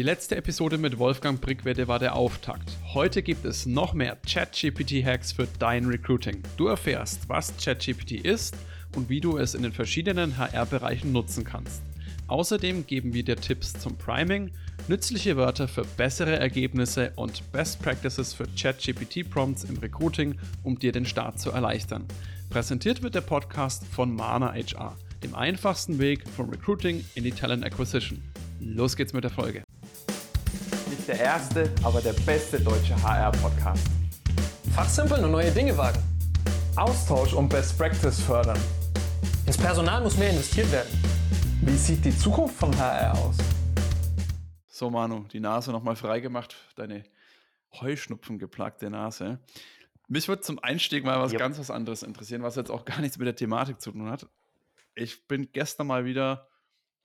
Die letzte Episode mit Wolfgang Brickwede war der Auftakt. Heute gibt es noch mehr ChatGPT-Hacks für dein Recruiting. Du erfährst, was ChatGPT ist und wie du es in den verschiedenen HR-Bereichen nutzen kannst. Außerdem geben wir dir Tipps zum Priming, nützliche Wörter für bessere Ergebnisse und Best Practices für ChatGPT-Prompts im Recruiting, um dir den Start zu erleichtern. Präsentiert wird der Podcast von Mana HR, dem einfachsten Weg vom Recruiting in die Talent Acquisition. Los geht's mit der Folge. Der erste, aber der beste deutsche HR-Podcast. Fachsimpeln und neue Dinge wagen. Austausch und Best Practice fördern. Ins Personal muss mehr investiert werden. Wie sieht die Zukunft von HR aus? So, Manu, die Nase nochmal freigemacht, deine Heuschnupfen geplagte Nase. Mich würde zum Einstieg mal was yep. ganz was anderes interessieren, was jetzt auch gar nichts mit der Thematik zu tun hat. Ich bin gestern mal wieder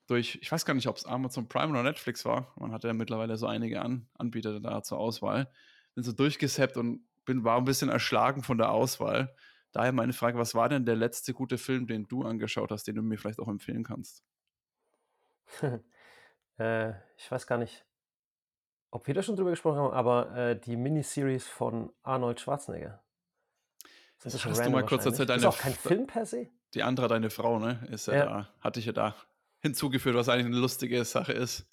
durch, ich weiß gar nicht, ob es Amazon Prime oder Netflix war. Man hat ja mittlerweile so einige An Anbieter da zur Auswahl. Bin so durchgesappt und bin, war ein bisschen erschlagen von der Auswahl. Daher meine Frage, was war denn der letzte gute Film, den du angeschaut hast, den du mir vielleicht auch empfehlen kannst? äh, ich weiß gar nicht, ob wir da schon drüber gesprochen haben, aber äh, die Miniseries von Arnold Schwarzenegger. Das, das hast du mal kurz erzählt. Deine ist auch kein Film per se. Die andere, deine Frau, ne? Ist ja, ja. da, hatte ich ja da hinzugeführt, was eigentlich eine lustige Sache ist,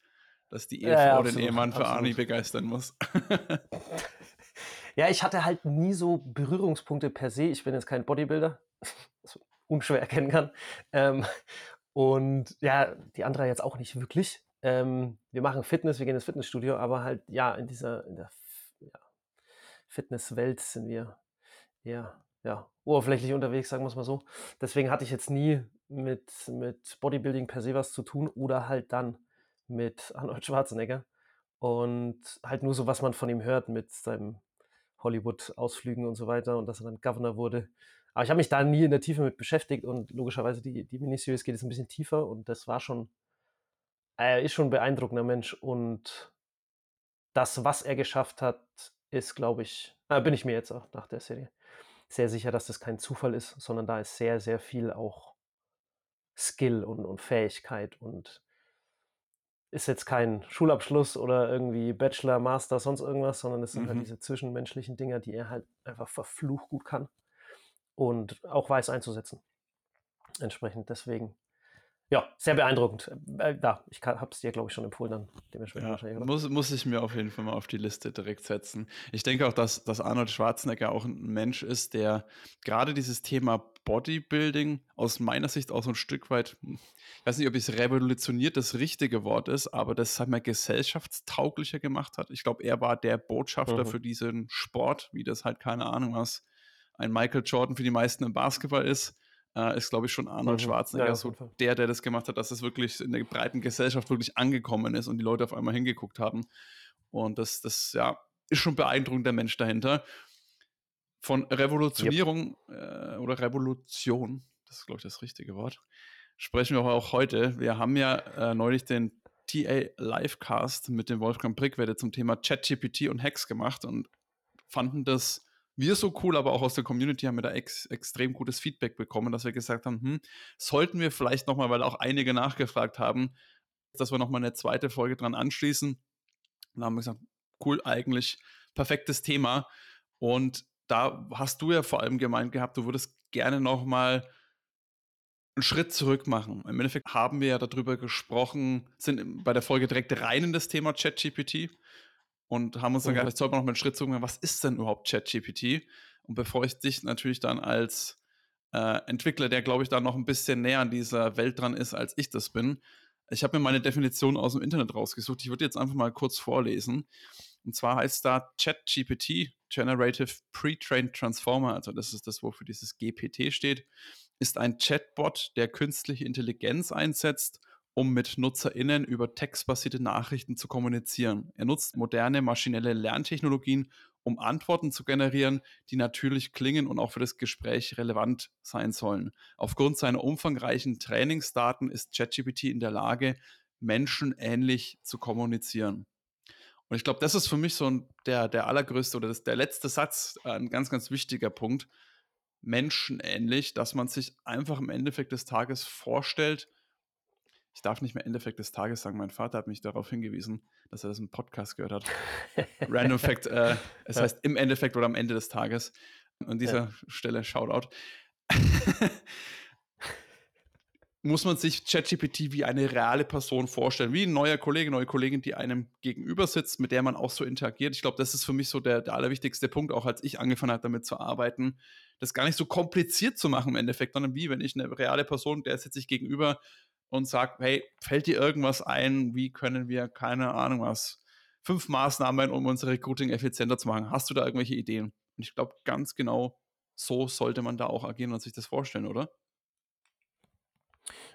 dass die Ehefrau ja, ja, den Ehemann für Arnie begeistern muss. ja, ich hatte halt nie so Berührungspunkte per se. Ich bin jetzt kein Bodybuilder, was man unschwer erkennen kann. Ähm, und ja, die andere jetzt auch nicht wirklich. Ähm, wir machen Fitness, wir gehen ins Fitnessstudio, aber halt, ja, in dieser in der ja, Fitnesswelt sind wir eher ja, oberflächlich unterwegs, sagen wir es mal so. Deswegen hatte ich jetzt nie mit, mit Bodybuilding per se was zu tun oder halt dann mit Arnold Schwarzenegger. Und halt nur so, was man von ihm hört mit seinem Hollywood-Ausflügen und so weiter und dass er dann Governor wurde. Aber ich habe mich da nie in der Tiefe mit beschäftigt und logischerweise die, die Miniseries geht jetzt ein bisschen tiefer und das war schon, er ist schon ein beeindruckender Mensch und das, was er geschafft hat, ist, glaube ich, äh, bin ich mir jetzt auch nach der Serie sehr sicher, dass das kein Zufall ist, sondern da ist sehr, sehr viel auch Skill und, und Fähigkeit und ist jetzt kein Schulabschluss oder irgendwie Bachelor, Master, sonst irgendwas, sondern es sind halt mhm. halt diese zwischenmenschlichen Dinger, die er halt einfach verflucht gut kann und auch weiß einzusetzen. Entsprechend deswegen ja, sehr beeindruckend. Äh, ja, ich habe es dir, glaube ich, schon empfohlen, dann dementsprechend ja, wahrscheinlich. Oder? Muss, muss ich mir auf jeden Fall mal auf die Liste direkt setzen. Ich denke auch, dass, dass Arnold Schwarzenegger auch ein Mensch ist, der gerade dieses Thema Bodybuilding aus meiner Sicht auch so ein Stück weit, hm, ich weiß nicht, ob es revolutioniert das richtige Wort ist, aber das halt mal gesellschaftstauglicher gemacht hat. Ich glaube, er war der Botschafter mhm. für diesen Sport, wie das halt keine Ahnung was ein Michael Jordan für die meisten im Basketball ist äh, ist, glaube ich, schon Arnold mhm. Schwarzenegger ja, so der, der das gemacht hat, dass es wirklich in der breiten Gesellschaft wirklich angekommen ist und die Leute auf einmal hingeguckt haben. Und das, das ja, ist schon beeindruckend, der Mensch dahinter. Von Revolutionierung yep. äh, oder Revolution, das ist, glaube ich, das richtige Wort, sprechen wir auch heute. Wir haben ja äh, neulich den TA Livecast mit dem Wolfgang Brickwede zum Thema ChatGPT und Hacks gemacht und fanden das wir so cool, aber auch aus der Community haben wir da ex extrem gutes Feedback bekommen, dass wir gesagt haben, hm, sollten wir vielleicht nochmal, weil auch einige nachgefragt haben, dass wir nochmal eine zweite Folge dran anschließen. Und dann haben wir gesagt, cool, eigentlich perfektes Thema. Und da hast du ja vor allem gemeint gehabt, du würdest gerne nochmal einen Schritt zurück machen. Im Endeffekt haben wir ja darüber gesprochen, sind bei der Folge direkt rein in das Thema ChatGPT und haben uns dann mhm. gedacht, sollten wir noch mal einen Schritt zurück was ist denn überhaupt ChatGPT? Und bevor ich dich natürlich dann als äh, Entwickler, der glaube ich da noch ein bisschen näher an dieser Welt dran ist, als ich das bin, ich habe mir meine Definition aus dem Internet rausgesucht. Ich würde jetzt einfach mal kurz vorlesen. Und zwar heißt da ChatGPT, Generative Pre-Trained Transformer, also das ist das, wofür dieses GPT steht, ist ein Chatbot, der künstliche Intelligenz einsetzt, um mit NutzerInnen über textbasierte Nachrichten zu kommunizieren. Er nutzt moderne maschinelle Lerntechnologien, um Antworten zu generieren, die natürlich klingen und auch für das Gespräch relevant sein sollen. Aufgrund seiner umfangreichen Trainingsdaten ist ChatGPT in der Lage, menschenähnlich zu kommunizieren. Und ich glaube, das ist für mich so ein, der, der allergrößte oder das, der letzte Satz, äh, ein ganz, ganz wichtiger Punkt. Menschenähnlich, dass man sich einfach im Endeffekt des Tages vorstellt, ich darf nicht mehr Endeffekt des Tages sagen. Mein Vater hat mich darauf hingewiesen, dass er das im Podcast gehört hat. Random Fact, äh, es heißt im Endeffekt oder am Ende des Tages. An dieser ja. Stelle Shoutout. muss man sich ChatGPT wie eine reale Person vorstellen, wie ein neuer Kollege, neue Kollegin, die einem gegenüber sitzt, mit der man auch so interagiert. Ich glaube, das ist für mich so der, der allerwichtigste Punkt, auch als ich angefangen habe, damit zu arbeiten, das gar nicht so kompliziert zu machen im Endeffekt, sondern wie, wenn ich eine reale Person, der sitze ich gegenüber und sagt, hey, fällt dir irgendwas ein, wie können wir, keine Ahnung was, fünf Maßnahmen, um unser Recruiting effizienter zu machen. Hast du da irgendwelche Ideen? Und ich glaube, ganz genau so sollte man da auch agieren und sich das vorstellen, oder?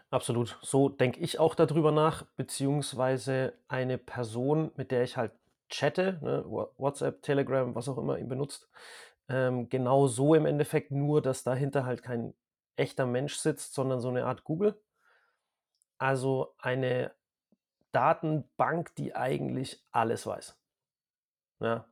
Absolut. So denke ich auch darüber nach, beziehungsweise eine Person, mit der ich halt chatte, ne, WhatsApp, Telegram, was auch immer ihn benutzt, ähm, genau so im Endeffekt nur, dass dahinter halt kein echter Mensch sitzt, sondern so eine Art Google. Also eine Datenbank, die eigentlich alles weiß. Ja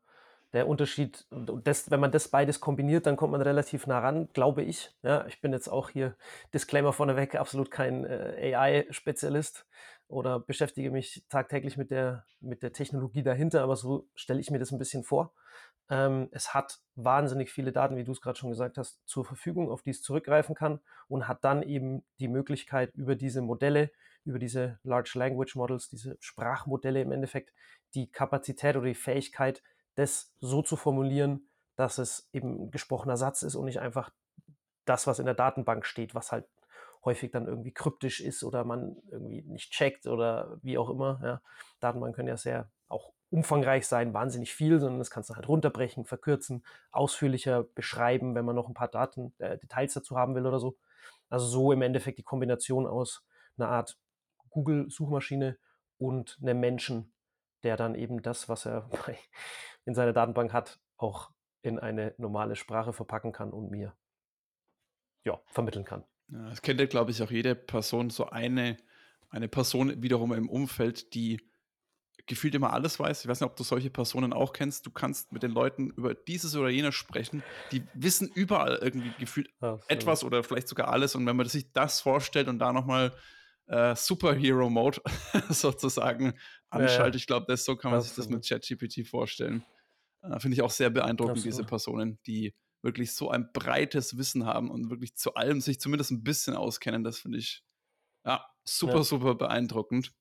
der Unterschied, das, wenn man das beides kombiniert, dann kommt man relativ nah ran, glaube ich. Ja, ich bin jetzt auch hier, Disclaimer vorneweg, absolut kein äh, AI-Spezialist oder beschäftige mich tagtäglich mit der, mit der Technologie dahinter, aber so stelle ich mir das ein bisschen vor. Ähm, es hat wahnsinnig viele Daten, wie du es gerade schon gesagt hast, zur Verfügung, auf die es zurückgreifen kann und hat dann eben die Möglichkeit, über diese Modelle, über diese Large Language Models, diese Sprachmodelle im Endeffekt, die Kapazität oder die Fähigkeit, das so zu formulieren, dass es eben ein gesprochener Satz ist und nicht einfach das, was in der Datenbank steht, was halt häufig dann irgendwie kryptisch ist oder man irgendwie nicht checkt oder wie auch immer. Ja. Datenbanken können ja sehr auch umfangreich sein, wahnsinnig viel, sondern das kannst du halt runterbrechen, verkürzen, ausführlicher beschreiben, wenn man noch ein paar Daten, äh, Details dazu haben will oder so. Also so im Endeffekt die Kombination aus einer Art Google-Suchmaschine und einem Menschen, der dann eben das, was er in seiner Datenbank hat, auch in eine normale Sprache verpacken kann und mir ja, vermitteln kann. Ja, das kennt ja, glaube ich, auch jede Person, so eine, eine Person wiederum im Umfeld, die gefühlt immer alles weiß. Ich weiß nicht, ob du solche Personen auch kennst. Du kannst mit den Leuten über dieses oder jenes sprechen. Die wissen überall irgendwie gefühlt Absolut. etwas oder vielleicht sogar alles. Und wenn man sich das vorstellt und da nochmal äh, Superhero-Mode sozusagen anschaltet. Ja, ich glaube, so kann man sich das mit ChatGPT vorstellen. Äh, Finde ich auch sehr beeindruckend, Absolut. diese Personen, die wirklich so ein breites Wissen haben und wirklich zu allem sich zumindest ein bisschen auskennen. Das finde ich ja super, ja. super beeindruckend.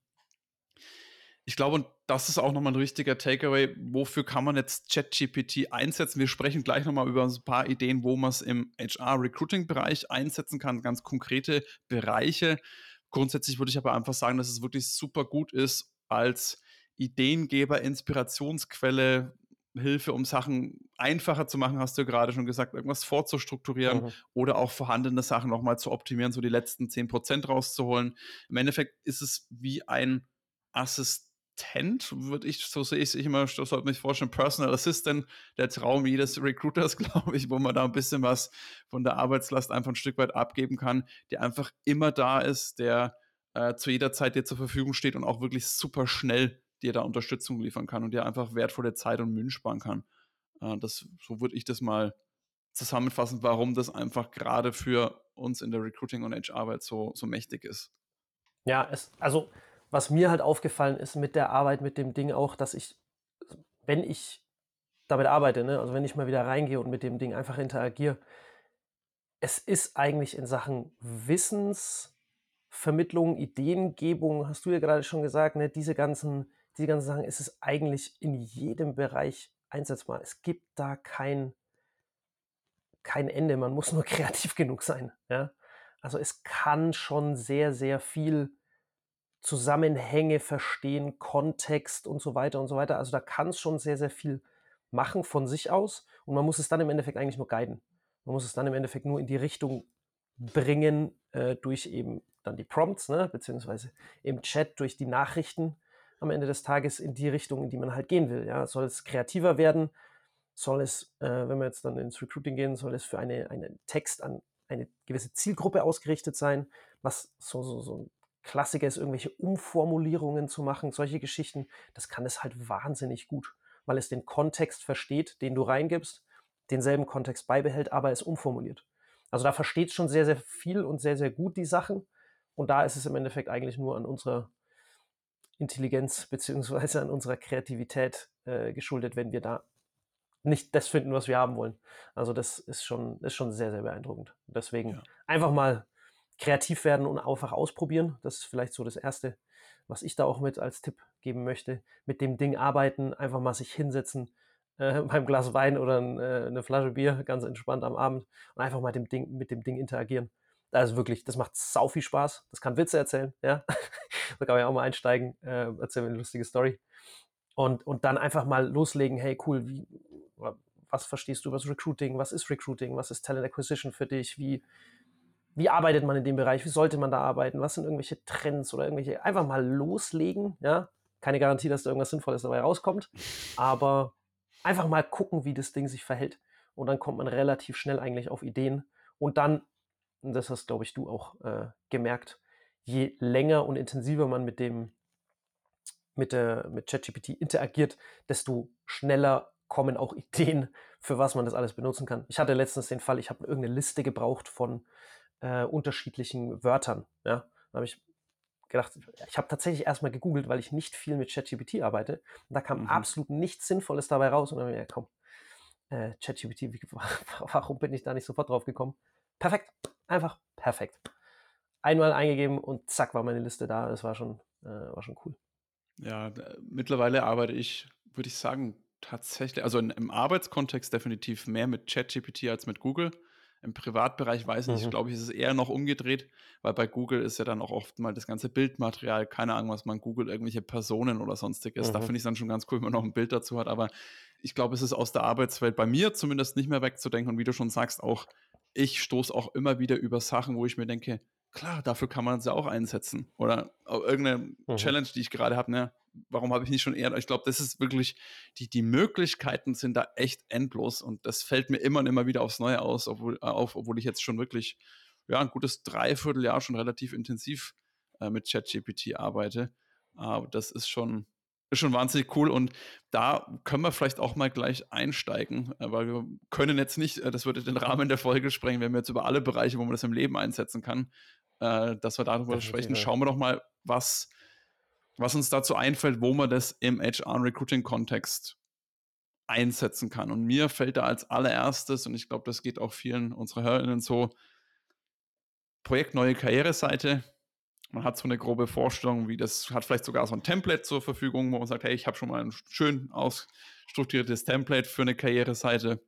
Ich glaube, und das ist auch nochmal ein richtiger Takeaway. Wofür kann man jetzt ChatGPT einsetzen? Wir sprechen gleich nochmal über ein paar Ideen, wo man es im HR-Recruiting-Bereich einsetzen kann, ganz konkrete Bereiche. Grundsätzlich würde ich aber einfach sagen, dass es wirklich super gut ist als Ideengeber, Inspirationsquelle, Hilfe, um Sachen einfacher zu machen, hast du gerade schon gesagt, irgendwas vorzustrukturieren mhm. oder auch vorhandene Sachen nochmal zu optimieren, so die letzten 10% rauszuholen. Im Endeffekt ist es wie ein Assistent Assistent, würde ich, so sehe ich es immer, das sollte mich vorstellen, Personal Assistant, der Traum jedes Recruiters, glaube ich, wo man da ein bisschen was von der Arbeitslast einfach ein Stück weit abgeben kann, der einfach immer da ist, der äh, zu jeder Zeit dir zur Verfügung steht und auch wirklich super schnell dir da Unterstützung liefern kann und dir einfach wertvolle Zeit und Mühen sparen kann. Äh, das, so würde ich das mal zusammenfassen, warum das einfach gerade für uns in der Recruiting- und HR-Arbeit so, so mächtig ist. Ja, es, also was mir halt aufgefallen ist mit der Arbeit mit dem Ding auch, dass ich, wenn ich damit arbeite, ne, also wenn ich mal wieder reingehe und mit dem Ding einfach interagiere, es ist eigentlich in Sachen Wissensvermittlung, Ideengebung, hast du ja gerade schon gesagt, ne, diese ganzen, diese ganzen Sachen, ist es eigentlich in jedem Bereich einsetzbar. Es gibt da kein, kein Ende, man muss nur kreativ genug sein. Ja? Also es kann schon sehr, sehr viel Zusammenhänge verstehen, Kontext und so weiter und so weiter. Also da kann es schon sehr, sehr viel machen von sich aus und man muss es dann im Endeffekt eigentlich nur guiden. Man muss es dann im Endeffekt nur in die Richtung bringen äh, durch eben dann die Prompts, ne, beziehungsweise im Chat durch die Nachrichten am Ende des Tages in die Richtung, in die man halt gehen will. Ja. Soll es kreativer werden? Soll es, äh, wenn wir jetzt dann ins Recruiting gehen, soll es für eine, einen Text an eine gewisse Zielgruppe ausgerichtet sein, was so, so, so ein Klassiker ist, irgendwelche Umformulierungen zu machen, solche Geschichten, das kann es halt wahnsinnig gut, weil es den Kontext versteht, den du reingibst, denselben Kontext beibehält, aber es umformuliert. Also da versteht es schon sehr, sehr viel und sehr, sehr gut die Sachen. Und da ist es im Endeffekt eigentlich nur an unserer Intelligenz beziehungsweise an unserer Kreativität äh, geschuldet, wenn wir da nicht das finden, was wir haben wollen. Also das ist schon, ist schon sehr, sehr beeindruckend. Deswegen ja. einfach mal kreativ werden und einfach ausprobieren. Das ist vielleicht so das Erste, was ich da auch mit als Tipp geben möchte. Mit dem Ding arbeiten, einfach mal sich hinsetzen, äh, beim Glas Wein oder ein, äh, eine Flasche Bier, ganz entspannt am Abend und einfach mal dem Ding, mit dem Ding interagieren. Ist wirklich, das macht sau viel Spaß. Das kann Witze erzählen, ja. da kann man ja auch mal einsteigen, äh, erzählen eine lustige Story. Und, und dann einfach mal loslegen, hey cool, wie, was verstehst du über Recruiting, was ist Recruiting, was ist Talent Acquisition für dich, wie, wie arbeitet man in dem Bereich, wie sollte man da arbeiten, was sind irgendwelche Trends oder irgendwelche, einfach mal loslegen, ja. Keine Garantie, dass da irgendwas Sinnvolles dabei rauskommt, aber einfach mal gucken, wie das Ding sich verhält. Und dann kommt man relativ schnell eigentlich auf Ideen. Und dann, und das hast, glaube ich, du auch äh, gemerkt, je länger und intensiver man mit dem mit, der, mit ChatGPT interagiert, desto schneller kommen auch Ideen, für was man das alles benutzen kann. Ich hatte letztens den Fall, ich habe irgendeine Liste gebraucht von äh, unterschiedlichen Wörtern. Ja? Da habe ich gedacht, ich habe tatsächlich erstmal gegoogelt, weil ich nicht viel mit ChatGPT arbeite. Und da kam mhm. absolut nichts Sinnvolles dabei raus. Und dann habe ich gedacht, komm, äh, ChatGPT, warum bin ich da nicht sofort drauf gekommen? Perfekt, einfach perfekt. Einmal eingegeben und zack war meine Liste da. Das war schon, äh, war schon cool. Ja, mittlerweile arbeite ich, würde ich sagen, tatsächlich, also in, im Arbeitskontext definitiv mehr mit ChatGPT als mit Google. Im Privatbereich weiß ich nicht, mhm. glaube ich, ist es eher noch umgedreht, weil bei Google ist ja dann auch oft mal das ganze Bildmaterial, keine Ahnung, was man Google, irgendwelche Personen oder sonstiges. Mhm. Da finde ich es dann schon ganz cool, wenn man noch ein Bild dazu hat. Aber ich glaube, es ist aus der Arbeitswelt bei mir zumindest nicht mehr wegzudenken. Und wie du schon sagst, auch ich stoße auch immer wieder über Sachen, wo ich mir denke, klar, dafür kann man es ja auch einsetzen. Oder irgendeine mhm. Challenge, die ich gerade habe, ne? warum habe ich nicht schon eher? Ich glaube, das ist wirklich, die, die Möglichkeiten sind da echt endlos und das fällt mir immer und immer wieder aufs Neue aus, obwohl, äh, auf, obwohl ich jetzt schon wirklich ja, ein gutes Dreivierteljahr schon relativ intensiv äh, mit ChatGPT arbeite. Aber das ist schon, ist schon wahnsinnig cool und da können wir vielleicht auch mal gleich einsteigen, äh, weil wir können jetzt nicht, äh, das würde den Rahmen der Folge sprengen, wenn wir jetzt über alle Bereiche, wo man das im Leben einsetzen kann, äh, dass wir darüber sprechen. Schauen wir doch mal, was was uns dazu einfällt, wo man das im HR-Recruiting-Kontext einsetzen kann. Und mir fällt da als allererstes, und ich glaube, das geht auch vielen unserer Hörerinnen so, Projekt Neue Karriereseite. Man hat so eine grobe Vorstellung, wie das hat vielleicht sogar so ein Template zur Verfügung, wo man sagt, hey, ich habe schon mal ein schön ausstrukturiertes Template für eine Karriereseite,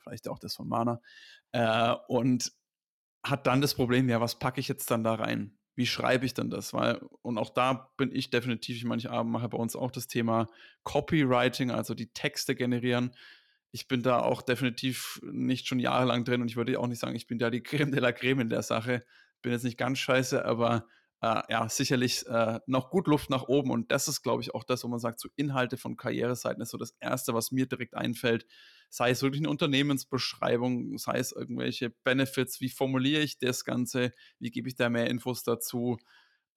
vielleicht auch das von Mana, äh, und hat dann das Problem, ja, was packe ich jetzt dann da rein? wie schreibe ich denn das? Weil, und auch da bin ich definitiv, ich meine, ich mache bei uns auch das Thema Copywriting, also die Texte generieren. Ich bin da auch definitiv nicht schon jahrelang drin und ich würde auch nicht sagen, ich bin da die Creme de la Creme in der Sache. Bin jetzt nicht ganz scheiße, aber äh, ja, sicherlich äh, noch gut Luft nach oben. Und das ist, glaube ich, auch das, wo man sagt, so Inhalte von Karriereseiten ist so das Erste, was mir direkt einfällt. Sei es wirklich eine Unternehmensbeschreibung, sei es irgendwelche Benefits, wie formuliere ich das Ganze, wie gebe ich da mehr Infos dazu.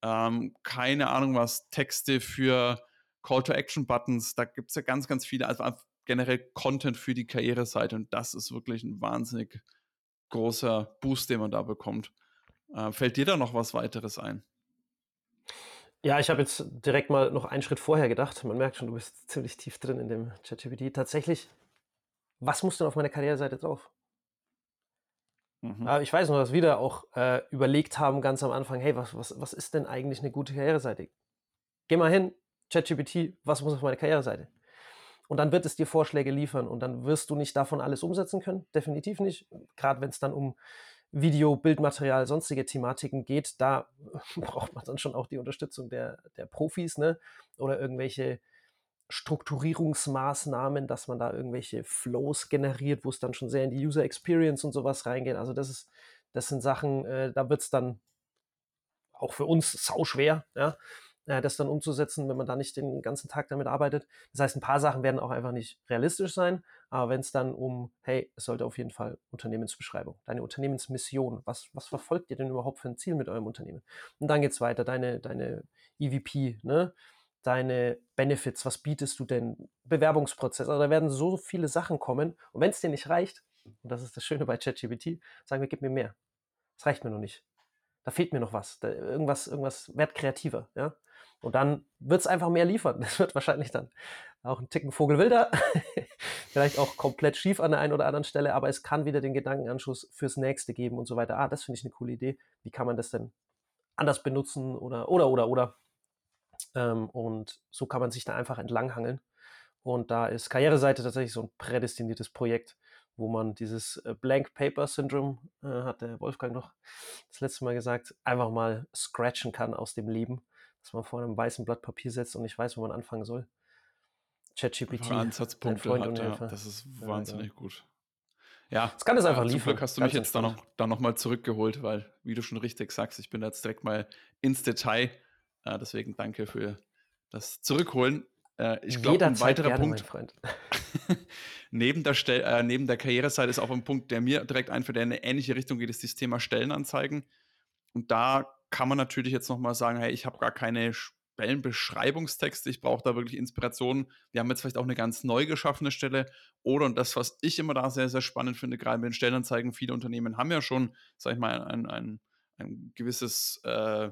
Ähm, keine Ahnung was, Texte für Call-to-Action-Buttons, da gibt es ja ganz, ganz viele, also generell Content für die Karriereseite. Und das ist wirklich ein wahnsinnig großer Boost, den man da bekommt. Äh, fällt dir da noch was weiteres ein? Ja, ich habe jetzt direkt mal noch einen Schritt vorher gedacht. Man merkt schon, du bist ziemlich tief drin in dem ChatGPT. Tatsächlich, was muss denn auf meiner Karriereseite drauf? Mhm. Ah, ich weiß noch, dass wir da auch äh, überlegt haben, ganz am Anfang, hey, was, was, was ist denn eigentlich eine gute Karriereseite? Geh mal hin, ChatGPT, was muss auf meiner Karriereseite? Und dann wird es dir Vorschläge liefern und dann wirst du nicht davon alles umsetzen können, definitiv nicht. Gerade wenn es dann um Video, Bildmaterial, sonstige Thematiken geht, da braucht man dann schon auch die Unterstützung der, der Profis, ne? Oder irgendwelche Strukturierungsmaßnahmen, dass man da irgendwelche Flows generiert, wo es dann schon sehr in die User Experience und sowas reingeht. Also das ist, das sind Sachen, äh, da wird es dann auch für uns sau schwer, ja äh, das dann umzusetzen, wenn man da nicht den ganzen Tag damit arbeitet. Das heißt, ein paar Sachen werden auch einfach nicht realistisch sein, aber wenn es dann um, hey, es sollte auf jeden Fall Unternehmensbeschreibung, deine Unternehmensmission, was, was verfolgt ihr denn überhaupt für ein Ziel mit eurem Unternehmen? Und dann geht es weiter, deine, deine EVP, ne? Deine Benefits, was bietest du denn, Bewerbungsprozess, also da werden so viele Sachen kommen und wenn es dir nicht reicht, und das ist das Schöne bei ChatGPT, sagen wir, gib mir mehr. Das reicht mir noch nicht. da fehlt mir noch was, da, irgendwas, irgendwas werd kreativer, ja. Und dann wird es einfach mehr liefern. Das wird wahrscheinlich dann auch ein Ticken Vogelwilder, vielleicht auch komplett schief an der einen oder anderen Stelle, aber es kann wieder den Gedankenanschluss fürs nächste geben und so weiter. Ah, das finde ich eine coole Idee. Wie kann man das denn anders benutzen oder, oder, oder, oder. Ähm, und so kann man sich da einfach entlanghangeln. Und da ist Karriereseite tatsächlich so ein prädestiniertes Projekt, wo man dieses äh, Blank Paper Syndrome, äh, hat der Wolfgang noch das letzte Mal gesagt, einfach mal scratchen kann aus dem Leben, dass man vor einem weißen Blatt Papier setzt und nicht weiß, wo man anfangen soll. ChatGPT. Ansatzpunkte hat, ja, das ist wahnsinnig ja, gut. Ja, das kann es einfach liefern. Zum Glück hast du mich jetzt da noch, da noch mal zurückgeholt, weil, wie du schon richtig sagst, ich bin jetzt direkt mal ins Detail. Äh, deswegen danke für das Zurückholen. Äh, ich glaube, ein weiterer gerne, Punkt. neben, der Stel äh, neben der Karriereseite ist auch ein Punkt, der mir direkt einfällt, der in eine ähnliche Richtung geht, ist das Thema Stellenanzeigen. Und da kann man natürlich jetzt nochmal sagen, hey, ich habe gar keine Stellenbeschreibungstexte, ich brauche da wirklich Inspiration. Wir haben jetzt vielleicht auch eine ganz neu geschaffene Stelle. Oder, und das, was ich immer da sehr, sehr spannend finde, gerade mit den Stellenanzeigen, viele Unternehmen haben ja schon, sag ich mal, ein, ein, ein gewisses äh,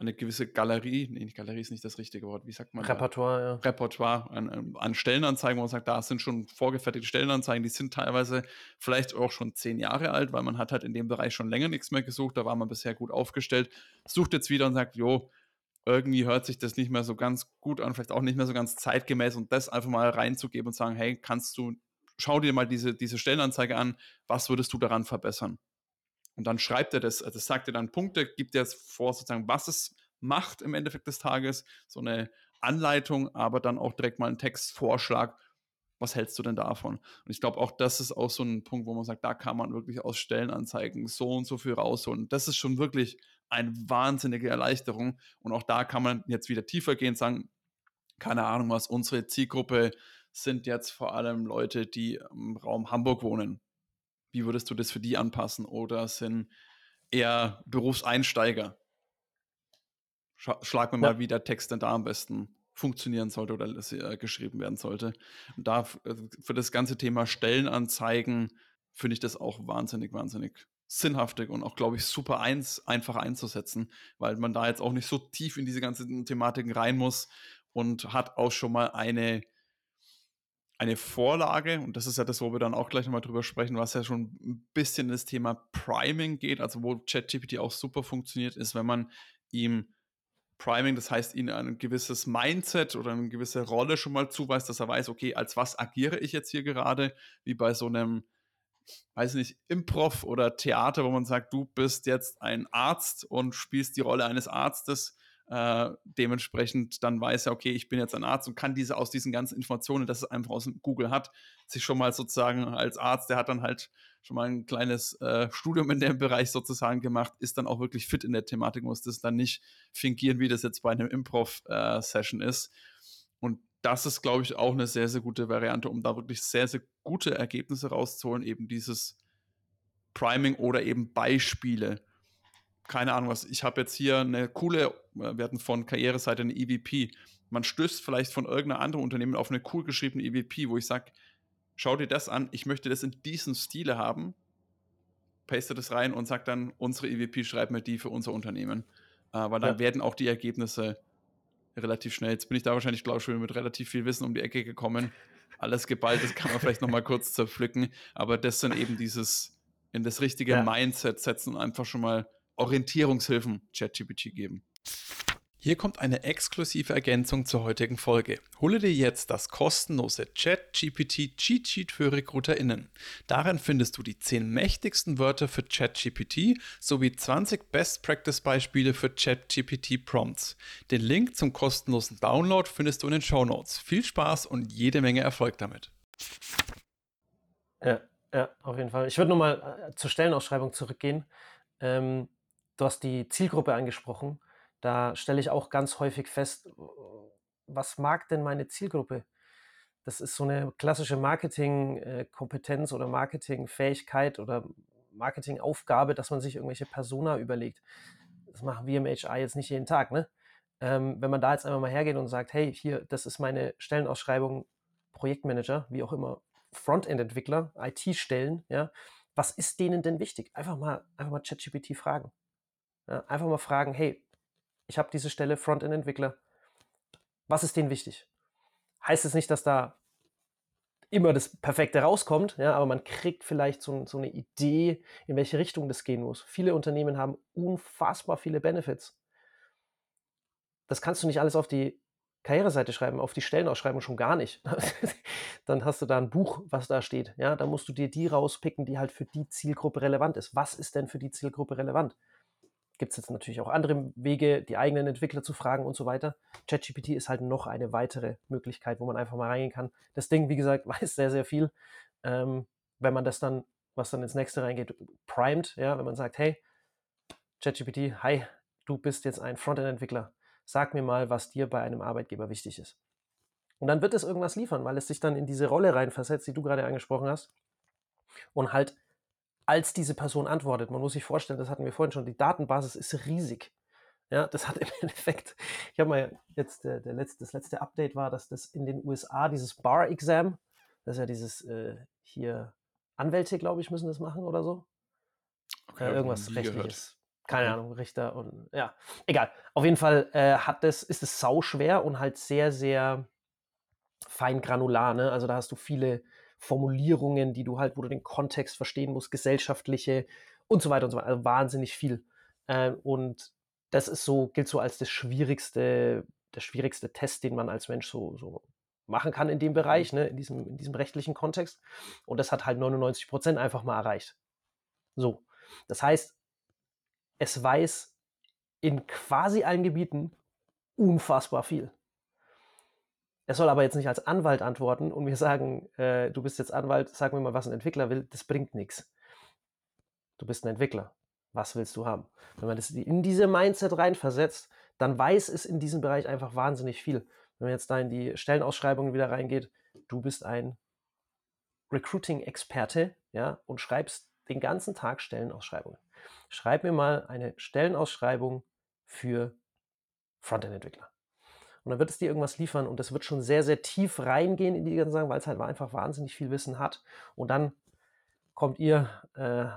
eine gewisse Galerie, nee, Galerie ist nicht das richtige Wort, wie sagt man? Repertoire, da? ja. Repertoire an, an, Stellenanzeigen, wo man sagt, da sind schon vorgefertigte Stellenanzeigen, die sind teilweise vielleicht auch schon zehn Jahre alt, weil man hat halt in dem Bereich schon länger nichts mehr gesucht, da war man bisher gut aufgestellt, sucht jetzt wieder und sagt, jo, irgendwie hört sich das nicht mehr so ganz gut an, vielleicht auch nicht mehr so ganz zeitgemäß und das einfach mal reinzugeben und sagen, hey, kannst du, schau dir mal diese, diese Stellenanzeige an, was würdest du daran verbessern? Und dann schreibt er das, also sagt er dann Punkte, gibt er vor, sozusagen, was es macht im Endeffekt des Tages, so eine Anleitung, aber dann auch direkt mal einen Textvorschlag. Was hältst du denn davon? Und ich glaube, auch das ist auch so ein Punkt, wo man sagt, da kann man wirklich aus Stellenanzeigen so und so viel rausholen. Das ist schon wirklich eine wahnsinnige Erleichterung. Und auch da kann man jetzt wieder tiefer gehen, sagen, keine Ahnung was, unsere Zielgruppe sind jetzt vor allem Leute, die im Raum Hamburg wohnen wie würdest du das für die anpassen? Oder sind eher Berufseinsteiger? Schlag mir ja. mal, wie der Text denn da am besten funktionieren sollte oder äh, geschrieben werden sollte. Und da äh, für das ganze Thema Stellenanzeigen finde ich das auch wahnsinnig, wahnsinnig sinnhaftig und auch, glaube ich, super eins, einfach einzusetzen, weil man da jetzt auch nicht so tief in diese ganzen Thematiken rein muss und hat auch schon mal eine eine Vorlage, und das ist ja das, wo wir dann auch gleich nochmal drüber sprechen, was ja schon ein bisschen in das Thema Priming geht, also wo ChatGPT auch super funktioniert, ist, wenn man ihm Priming, das heißt, ihm ein gewisses Mindset oder eine gewisse Rolle schon mal zuweist, dass er weiß, okay, als was agiere ich jetzt hier gerade, wie bei so einem, weiß nicht, Improv oder Theater, wo man sagt, du bist jetzt ein Arzt und spielst die Rolle eines Arztes äh, dementsprechend dann weiß er, okay, ich bin jetzt ein Arzt und kann diese aus diesen ganzen Informationen, das es einfach aus Google hat, sich schon mal sozusagen als Arzt, der hat dann halt schon mal ein kleines äh, Studium in dem Bereich sozusagen gemacht, ist dann auch wirklich fit in der Thematik, muss das dann nicht fingieren, wie das jetzt bei einem Improv-Session äh, ist. Und das ist, glaube ich, auch eine sehr, sehr gute Variante, um da wirklich sehr, sehr gute Ergebnisse rauszuholen, eben dieses Priming oder eben Beispiele keine Ahnung was, ich habe jetzt hier eine coole, äh, wir hatten von Karriereseite eine EVP. Man stößt vielleicht von irgendeinem anderen Unternehmen auf eine cool geschriebene EVP, wo ich sage, schau dir das an, ich möchte das in diesem Stile haben, paste das rein und sag dann, unsere EVP schreibt mir die für unser Unternehmen. Äh, weil dann ja. werden auch die Ergebnisse relativ schnell. Jetzt bin ich da wahrscheinlich, glaube ich, schon mit relativ viel Wissen um die Ecke gekommen. Alles geballt, das kann man vielleicht nochmal kurz zerpflücken. Aber das sind eben dieses in das richtige ja. Mindset setzen und einfach schon mal Orientierungshilfen ChatGPT geben. Hier kommt eine exklusive Ergänzung zur heutigen Folge. Hole dir jetzt das kostenlose ChatGPT Cheat Sheet für RekruterInnen. Darin findest du die 10 mächtigsten Wörter für ChatGPT sowie 20 Best Practice Beispiele für ChatGPT Prompts. Den Link zum kostenlosen Download findest du in den Show Notes. Viel Spaß und jede Menge Erfolg damit. Ja, ja auf jeden Fall. Ich würde nochmal äh, zur Stellenausschreibung zurückgehen. Ähm, Du hast die Zielgruppe angesprochen. Da stelle ich auch ganz häufig fest, was mag denn meine Zielgruppe? Das ist so eine klassische Marketingkompetenz oder Marketingfähigkeit oder Marketingaufgabe, dass man sich irgendwelche Persona überlegt. Das machen wir im HR jetzt nicht jeden Tag, ne? Ähm, wenn man da jetzt einfach mal hergeht und sagt, hey, hier, das ist meine Stellenausschreibung, Projektmanager, wie auch immer, Frontend-Entwickler, IT-Stellen, ja, was ist denen denn wichtig? Einfach mal, einfach mal ChatGPT fragen. Ja, einfach mal fragen, hey, ich habe diese Stelle Frontend-Entwickler. Was ist denen wichtig? Heißt es nicht, dass da immer das Perfekte rauskommt, ja, aber man kriegt vielleicht so, so, eine Idee, in welche Richtung das gehen muss. Viele Unternehmen haben unfassbar viele Benefits. Das kannst du nicht alles auf die Karriereseite schreiben, auf die Stellenausschreibung schon gar nicht. Dann hast du da ein Buch, was da steht. Ja, da musst du dir die rauspicken, die halt für die Zielgruppe relevant ist. Was ist denn für die Zielgruppe relevant? Gibt es jetzt natürlich auch andere Wege, die eigenen Entwickler zu fragen und so weiter. ChatGPT ist halt noch eine weitere Möglichkeit, wo man einfach mal reingehen kann. Das Ding, wie gesagt, weiß sehr, sehr viel. Ähm, wenn man das dann, was dann ins nächste reingeht, primed, ja, wenn man sagt, hey, ChatGPT, hi, du bist jetzt ein Frontend-Entwickler. Sag mir mal, was dir bei einem Arbeitgeber wichtig ist. Und dann wird es irgendwas liefern, weil es sich dann in diese Rolle reinversetzt, die du gerade angesprochen hast. Und halt als diese Person antwortet. Man muss sich vorstellen, das hatten wir vorhin schon, die Datenbasis ist riesig. Ja, das hat im Endeffekt, ich habe mal jetzt, der, der letzte, das letzte Update war, dass das in den USA dieses Bar-Exam, das ist ja dieses äh, hier, Anwälte, glaube ich, müssen das machen oder so. Okay, äh, irgendwas Rechtliches. Gehört. Keine. Ahnung, Richter und ja, egal. Auf jeden Fall äh, hat das, ist es sau schwer und halt sehr, sehr fein granular. Ne? Also da hast du viele Formulierungen, die du halt, wo du den Kontext verstehen musst, gesellschaftliche und so weiter und so weiter. Also wahnsinnig viel. Äh, und das ist so, gilt so als das schwierigste, der schwierigste Test, den man als Mensch so, so machen kann in dem Bereich, ne, in, diesem, in diesem rechtlichen Kontext. Und das hat halt 99 Prozent einfach mal erreicht. So. Das heißt, es weiß in quasi allen Gebieten unfassbar viel. Er soll aber jetzt nicht als Anwalt antworten und mir sagen, äh, du bist jetzt Anwalt, sag mir mal, was ein Entwickler will. Das bringt nichts. Du bist ein Entwickler. Was willst du haben? Wenn man das in diese Mindset reinversetzt, dann weiß es in diesem Bereich einfach wahnsinnig viel. Wenn man jetzt da in die Stellenausschreibungen wieder reingeht, du bist ein Recruiting-Experte, ja, und schreibst den ganzen Tag Stellenausschreibungen. Schreib mir mal eine Stellenausschreibung für Frontend-Entwickler. Und dann wird es dir irgendwas liefern und das wird schon sehr, sehr tief reingehen in die ganzen Sachen, weil es halt einfach wahnsinnig viel Wissen hat. Und dann kommt ihr äh,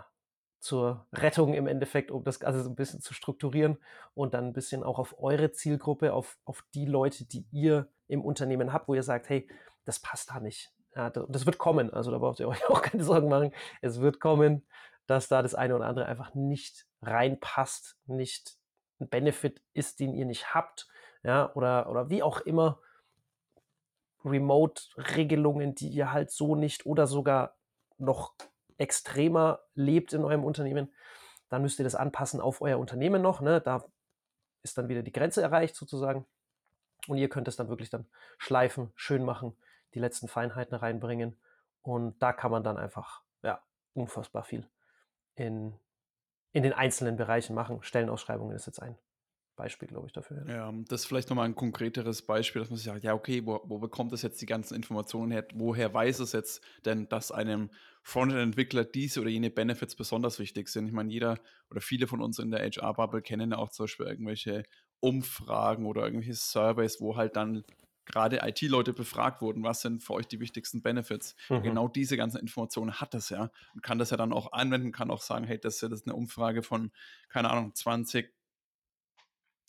zur Rettung im Endeffekt, um das Ganze so ein bisschen zu strukturieren und dann ein bisschen auch auf eure Zielgruppe, auf, auf die Leute, die ihr im Unternehmen habt, wo ihr sagt, hey, das passt da nicht. Ja, das wird kommen, also da braucht ihr euch auch keine Sorgen machen. Es wird kommen, dass da das eine oder andere einfach nicht reinpasst, nicht ein Benefit ist, den ihr nicht habt ja, oder, oder wie auch immer, Remote-Regelungen, die ihr halt so nicht oder sogar noch extremer lebt in eurem Unternehmen, dann müsst ihr das anpassen auf euer Unternehmen noch. Ne? Da ist dann wieder die Grenze erreicht sozusagen. Und ihr könnt es dann wirklich dann schleifen, schön machen, die letzten Feinheiten reinbringen. Und da kann man dann einfach, ja, unfassbar viel in, in den einzelnen Bereichen machen. Stellenausschreibungen ist jetzt ein Beispiel, glaube ich, dafür. Ja, das ist vielleicht nochmal ein konkreteres Beispiel, dass man sich sagt, ja, okay, wo, wo bekommt es jetzt die ganzen Informationen her? Woher weiß es jetzt denn, dass einem Frontend-Entwickler diese oder jene Benefits besonders wichtig sind? Ich meine, jeder oder viele von uns in der HR-Bubble kennen ja auch zum Beispiel irgendwelche Umfragen oder irgendwelche Surveys, wo halt dann gerade IT-Leute befragt wurden, was sind für euch die wichtigsten Benefits. Mhm. Genau diese ganzen Informationen hat das ja und kann das ja dann auch anwenden, kann auch sagen, hey, das ist ja das ist eine Umfrage von, keine Ahnung, 20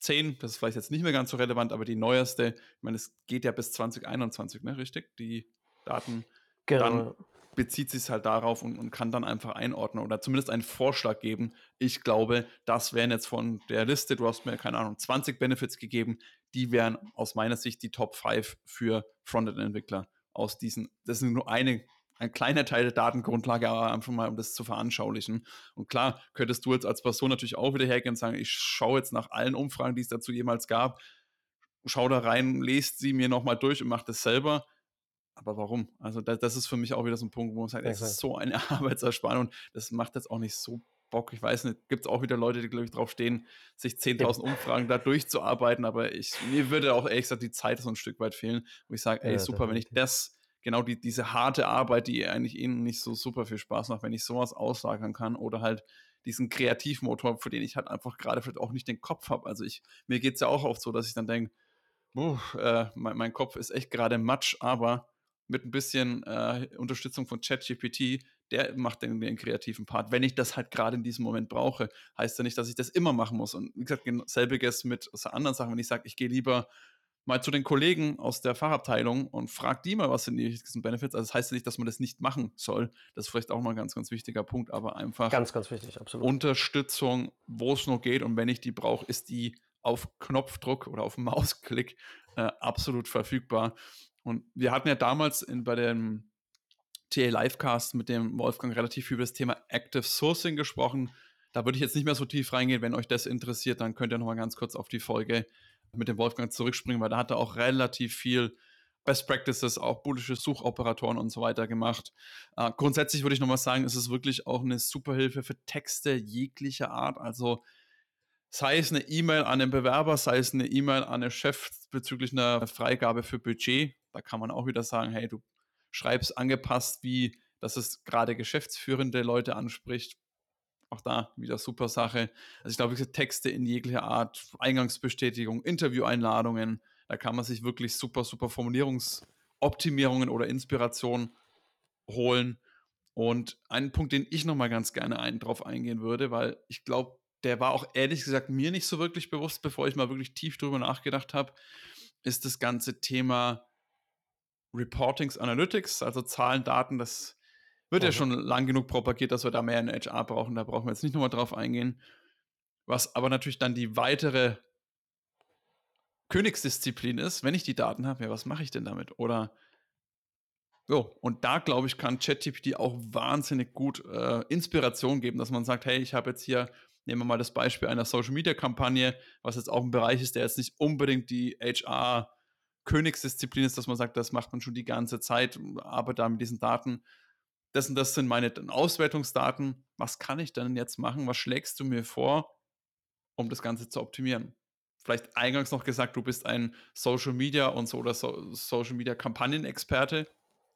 10, das ist vielleicht jetzt nicht mehr ganz so relevant, aber die neueste, ich meine, es geht ja bis 2021, ne, richtig? Die Daten. Genau. Dann bezieht sich halt darauf und, und, kann dann einfach einordnen oder zumindest einen Vorschlag geben. Ich glaube, das wären jetzt von der Liste, du hast mir, keine Ahnung, 20 Benefits gegeben, die wären aus meiner Sicht die Top 5 für Frontend-Entwickler aus diesen, das ist nur eine ein kleiner Teil der Datengrundlage, aber einfach mal, um das zu veranschaulichen. Und klar, könntest du jetzt als Person natürlich auch wieder hergehen und sagen, ich schaue jetzt nach allen Umfragen, die es dazu jemals gab, schau da rein, lest sie mir nochmal durch und mach das selber. Aber warum? Also das, das, ist für mich auch wieder so ein Punkt, wo man sagt, es ist so eine Arbeitsersparung und das macht jetzt auch nicht so Bock. Ich weiß nicht, gibt es auch wieder Leute, die, glaube ich, drauf stehen, sich 10.000 Umfragen da durchzuarbeiten, aber ich, mir würde auch ehrlich gesagt die Zeit so ein Stück weit fehlen, wo ich sage, ey, ja, super, wenn ich das genau die, diese harte Arbeit, die eigentlich ihnen nicht so super viel Spaß macht, wenn ich sowas auslagern kann oder halt diesen Kreativmotor, für den ich halt einfach gerade vielleicht auch nicht den Kopf habe. Also ich, mir geht es ja auch oft so, dass ich dann denke, äh, mein, mein, Kopf ist echt gerade Matsch, aber mit ein bisschen äh, Unterstützung von ChatGPT, der macht den, den, kreativen Part. Wenn ich das halt gerade in diesem Moment brauche, heißt ja nicht, dass ich das immer machen muss. Und wie gesagt, selbiges mit anderen Sachen, wenn ich sage, ich gehe lieber mal zu den Kollegen aus der Fachabteilung und frag die mal, was sind die wichtigsten Benefits. Also das heißt ja nicht, dass man das nicht machen soll. Das ist vielleicht auch mal ein ganz, ganz wichtiger Punkt, aber einfach ganz, ganz wichtig, absolut. Unterstützung, wo es nur geht und wenn ich die brauche, ist die auf Knopfdruck oder auf Mausklick äh, absolut verfügbar. Und wir hatten ja damals in, bei dem TA Livecast mit dem Wolfgang relativ viel über das Thema Active Sourcing gesprochen. Da würde ich jetzt nicht mehr so tief reingehen. Wenn euch das interessiert, dann könnt ihr noch mal ganz kurz auf die Folge mit dem Wolfgang zurückspringen, weil da hat er auch relativ viel Best Practices, auch bullische Suchoperatoren und so weiter gemacht. Äh, grundsätzlich würde ich nochmal sagen, es ist wirklich auch eine super Hilfe für Texte jeglicher Art. Also sei es eine E-Mail an den Bewerber, sei es eine E-Mail an den Chef bezüglich einer Freigabe für Budget. Da kann man auch wieder sagen, hey, du schreibst angepasst, wie dass es gerade geschäftsführende Leute anspricht auch da wieder super Sache. Also ich glaube, Texte in jeglicher Art, Eingangsbestätigung, Intervieweinladungen, da kann man sich wirklich super, super Formulierungsoptimierungen oder Inspiration holen. Und einen Punkt, den ich nochmal ganz gerne ein, drauf eingehen würde, weil ich glaube, der war auch ehrlich gesagt mir nicht so wirklich bewusst, bevor ich mal wirklich tief drüber nachgedacht habe, ist das ganze Thema Reportings Analytics, also Zahlen, Daten, das wird ja schon lang genug propagiert, dass wir da mehr in HR brauchen. Da brauchen wir jetzt nicht nochmal drauf eingehen. Was aber natürlich dann die weitere Königsdisziplin ist, wenn ich die Daten habe, ja, was mache ich denn damit? Oder so, und da glaube ich, kann ChatGPT auch wahnsinnig gut äh, Inspiration geben, dass man sagt, hey, ich habe jetzt hier, nehmen wir mal das Beispiel einer Social Media Kampagne, was jetzt auch ein Bereich ist, der jetzt nicht unbedingt die HR Königsdisziplin ist, dass man sagt, das macht man schon die ganze Zeit, arbeitet da mit diesen Daten, das und das sind meine Auswertungsdaten. Was kann ich denn jetzt machen? Was schlägst du mir vor, um das Ganze zu optimieren? Vielleicht eingangs noch gesagt, du bist ein Social Media und so oder so, Social Media Kampagnenexperte,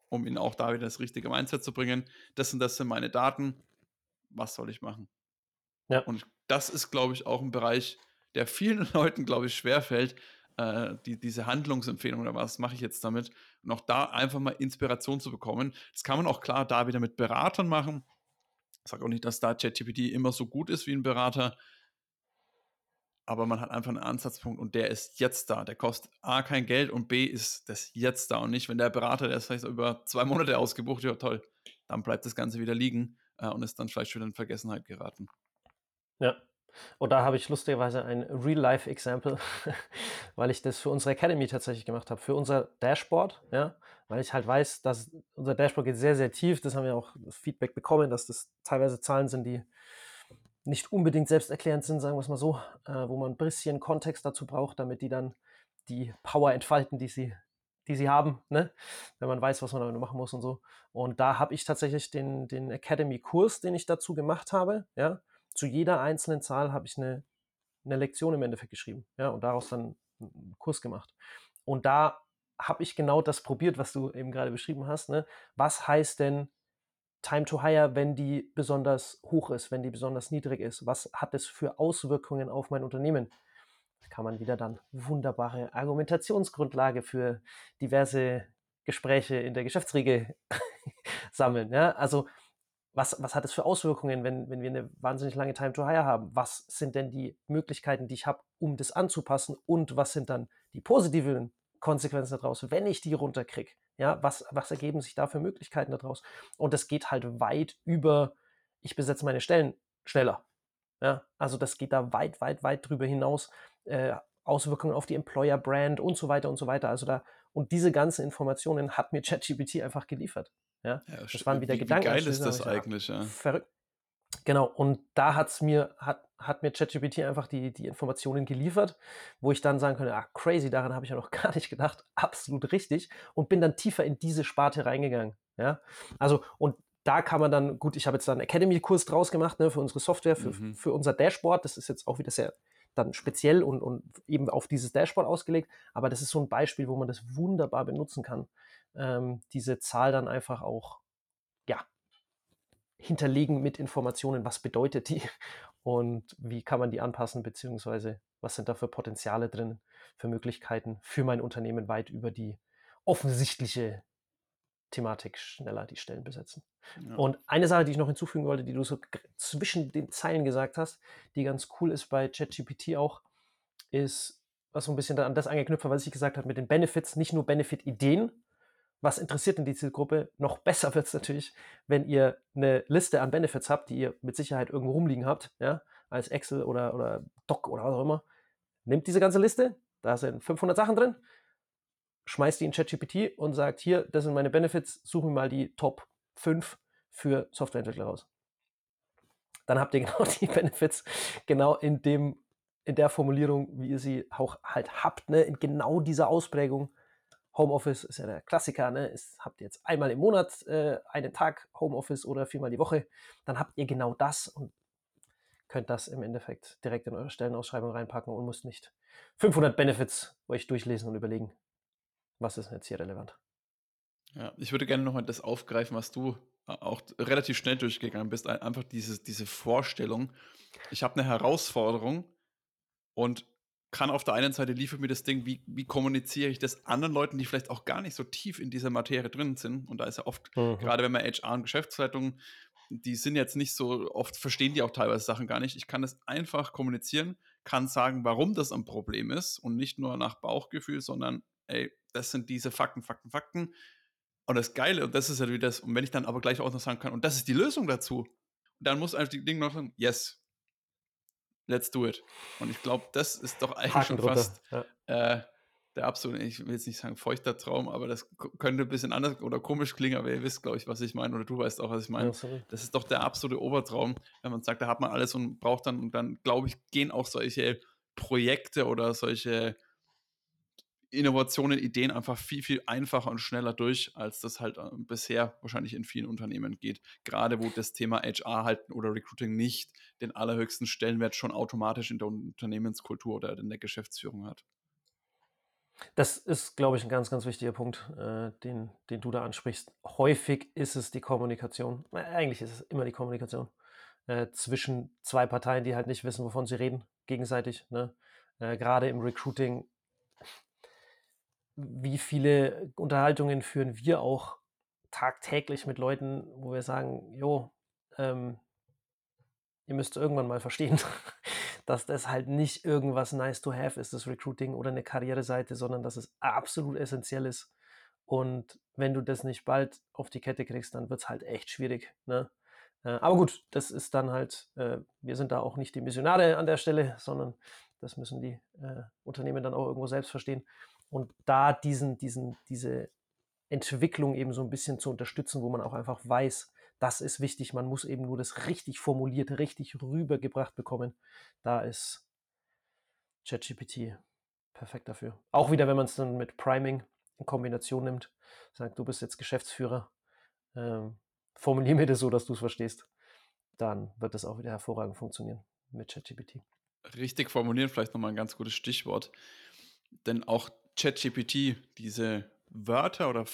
um ihn auch da wieder das richtige Mindset zu bringen. Das und das sind meine Daten. Was soll ich machen? Ja. Und das ist, glaube ich, auch ein Bereich, der vielen Leuten, glaube ich, schwerfällt, äh, die, diese Handlungsempfehlung oder was mache ich jetzt damit? Und auch da einfach mal Inspiration zu bekommen. Das kann man auch klar da wieder mit Beratern machen. Ich sage auch nicht, dass da ChatGPT immer so gut ist wie ein Berater, aber man hat einfach einen Ansatzpunkt und der ist jetzt da. Der kostet A kein Geld und B ist das jetzt da und nicht, wenn der Berater, der ist vielleicht über zwei Monate ausgebucht, ja toll, dann bleibt das Ganze wieder liegen äh, und ist dann vielleicht wieder in Vergessenheit geraten. Ja, und da habe ich lustigerweise ein Real-Life-Example, weil ich das für unsere Academy tatsächlich gemacht habe, für unser Dashboard, ja, weil ich halt weiß, dass unser Dashboard geht sehr, sehr tief. Das haben wir auch Feedback bekommen, dass das teilweise Zahlen sind, die nicht unbedingt selbsterklärend sind, sagen wir es mal so, äh, wo man ein bisschen Kontext dazu braucht, damit die dann die Power entfalten, die sie, die sie haben, ne? wenn man weiß, was man damit machen muss und so. Und da habe ich tatsächlich den, den Academy-Kurs, den ich dazu gemacht habe, ja, zu jeder einzelnen Zahl habe ich eine, eine Lektion im Endeffekt geschrieben. Ja, und daraus dann einen Kurs gemacht. Und da habe ich genau das probiert, was du eben gerade beschrieben hast. Ne? Was heißt denn Time to Hire, wenn die besonders hoch ist, wenn die besonders niedrig ist? Was hat es für Auswirkungen auf mein Unternehmen? Da kann man wieder dann wunderbare Argumentationsgrundlage für diverse Gespräche in der Geschäftsriege sammeln. Ja? Also was, was hat es für Auswirkungen, wenn, wenn wir eine wahnsinnig lange Time to Hire haben? Was sind denn die Möglichkeiten, die ich habe, um das anzupassen? Und was sind dann die positiven Konsequenzen daraus, wenn ich die runterkriege? Ja, was, was ergeben sich da für Möglichkeiten daraus? Und das geht halt weit über, ich besetze meine Stellen schneller. Ja, also das geht da weit, weit, weit drüber hinaus. Äh, Auswirkungen auf die Employer Brand und so weiter und so weiter. Also da, und diese ganzen Informationen hat mir ChatGPT einfach geliefert. Ja, ja das waren wieder wie, Gedanken. Wie geil ist das eigentlich, ja. Verrückt. Genau, und da hat's mir, hat, hat mir ChatGPT einfach die, die Informationen geliefert, wo ich dann sagen könnte, ah, crazy, daran habe ich ja noch gar nicht gedacht, absolut richtig, und bin dann tiefer in diese Sparte reingegangen. Ja, also, und da kann man dann, gut, ich habe jetzt dann einen Academy-Kurs draus gemacht, ne, für unsere Software, für, mhm. für unser Dashboard, das ist jetzt auch wieder sehr dann speziell und, und eben auf dieses Dashboard ausgelegt, aber das ist so ein Beispiel, wo man das wunderbar benutzen kann ähm, diese Zahl dann einfach auch, ja, hinterlegen mit Informationen, was bedeutet die und wie kann man die anpassen, beziehungsweise was sind da für Potenziale drin, für Möglichkeiten für mein Unternehmen weit über die offensichtliche Thematik schneller die Stellen besetzen. Ja. Und eine Sache, die ich noch hinzufügen wollte, die du so zwischen den Zeilen gesagt hast, die ganz cool ist bei ChatGPT auch, ist, was so ein bisschen an das angeknüpft hat, was ich gesagt habe mit den Benefits, nicht nur Benefit-Ideen, was interessiert denn die Zielgruppe? Noch besser wird es natürlich, wenn ihr eine Liste an Benefits habt, die ihr mit Sicherheit irgendwo rumliegen habt, ja, als Excel oder, oder Doc oder was auch immer. Nehmt diese ganze Liste, da sind 500 Sachen drin, schmeißt die in ChatGPT und sagt, hier, das sind meine Benefits, such mir mal die Top 5 für Softwareentwickler raus. Dann habt ihr genau die Benefits, genau in dem, in der Formulierung, wie ihr sie auch halt habt, ne, in genau dieser Ausprägung. Homeoffice ist ja der Klassiker, ne? Ist, habt ihr jetzt einmal im Monat äh, einen Tag Homeoffice oder viermal die Woche, dann habt ihr genau das und könnt das im Endeffekt direkt in eure Stellenausschreibung reinpacken und müsst nicht 500 Benefits euch durchlesen und überlegen, was ist jetzt hier relevant. Ja, ich würde gerne nochmal das aufgreifen, was du auch relativ schnell durchgegangen bist. Einfach diese, diese Vorstellung. Ich habe eine Herausforderung und kann auf der einen Seite liefert mir das Ding, wie, wie kommuniziere ich das anderen Leuten, die vielleicht auch gar nicht so tief in dieser Materie drin sind. Und da ist ja oft, mhm. gerade wenn man HR und Geschäftsleitungen, die sind jetzt nicht so, oft verstehen die auch teilweise Sachen gar nicht. Ich kann das einfach kommunizieren, kann sagen, warum das ein Problem ist und nicht nur nach Bauchgefühl, sondern ey, das sind diese Fakten, Fakten, Fakten. Und das Geile, und das ist ja wieder das, und wenn ich dann aber gleich auch noch sagen kann, und das ist die Lösung dazu, dann muss einfach die Ding noch sagen, yes, let's do it. Und ich glaube, das ist doch eigentlich Haken schon fast ja. äh, der absolute, ich will jetzt nicht sagen feuchter Traum, aber das könnte ein bisschen anders oder komisch klingen, aber ihr wisst, glaube ich, was ich meine, oder du weißt auch, was ich meine. Ja, das ist doch der absolute Obertraum, wenn man sagt, da hat man alles und braucht dann, und dann, glaube ich, gehen auch solche Projekte oder solche Innovationen, Ideen einfach viel, viel einfacher und schneller durch, als das halt äh, bisher wahrscheinlich in vielen Unternehmen geht. Gerade wo das Thema HR halten oder Recruiting nicht den allerhöchsten Stellenwert schon automatisch in der Unternehmenskultur oder in der Geschäftsführung hat. Das ist, glaube ich, ein ganz, ganz wichtiger Punkt, äh, den, den du da ansprichst. Häufig ist es die Kommunikation. Eigentlich ist es immer die Kommunikation äh, zwischen zwei Parteien, die halt nicht wissen, wovon sie reden, gegenseitig. Ne? Äh, Gerade im Recruiting wie viele Unterhaltungen führen wir auch tagtäglich mit Leuten, wo wir sagen, jo, ähm, ihr müsst irgendwann mal verstehen, dass das halt nicht irgendwas nice to have ist, das Recruiting oder eine Karriereseite, sondern dass es absolut essentiell ist. Und wenn du das nicht bald auf die Kette kriegst, dann wird es halt echt schwierig. Ne? Äh, aber gut, das ist dann halt, äh, wir sind da auch nicht die Missionare an der Stelle, sondern das müssen die äh, Unternehmen dann auch irgendwo selbst verstehen und da diesen, diesen, diese Entwicklung eben so ein bisschen zu unterstützen, wo man auch einfach weiß, das ist wichtig, man muss eben nur das richtig formulierte, richtig rübergebracht bekommen. Da ist ChatGPT perfekt dafür. Auch wieder, wenn man es dann mit Priming in Kombination nimmt, sagt, du bist jetzt Geschäftsführer, ähm, formulier mir das so, dass du es verstehst, dann wird das auch wieder hervorragend funktionieren mit ChatGPT. Richtig formulieren, vielleicht nochmal ein ganz gutes Stichwort. Denn auch ChatGPT diese Wörter oder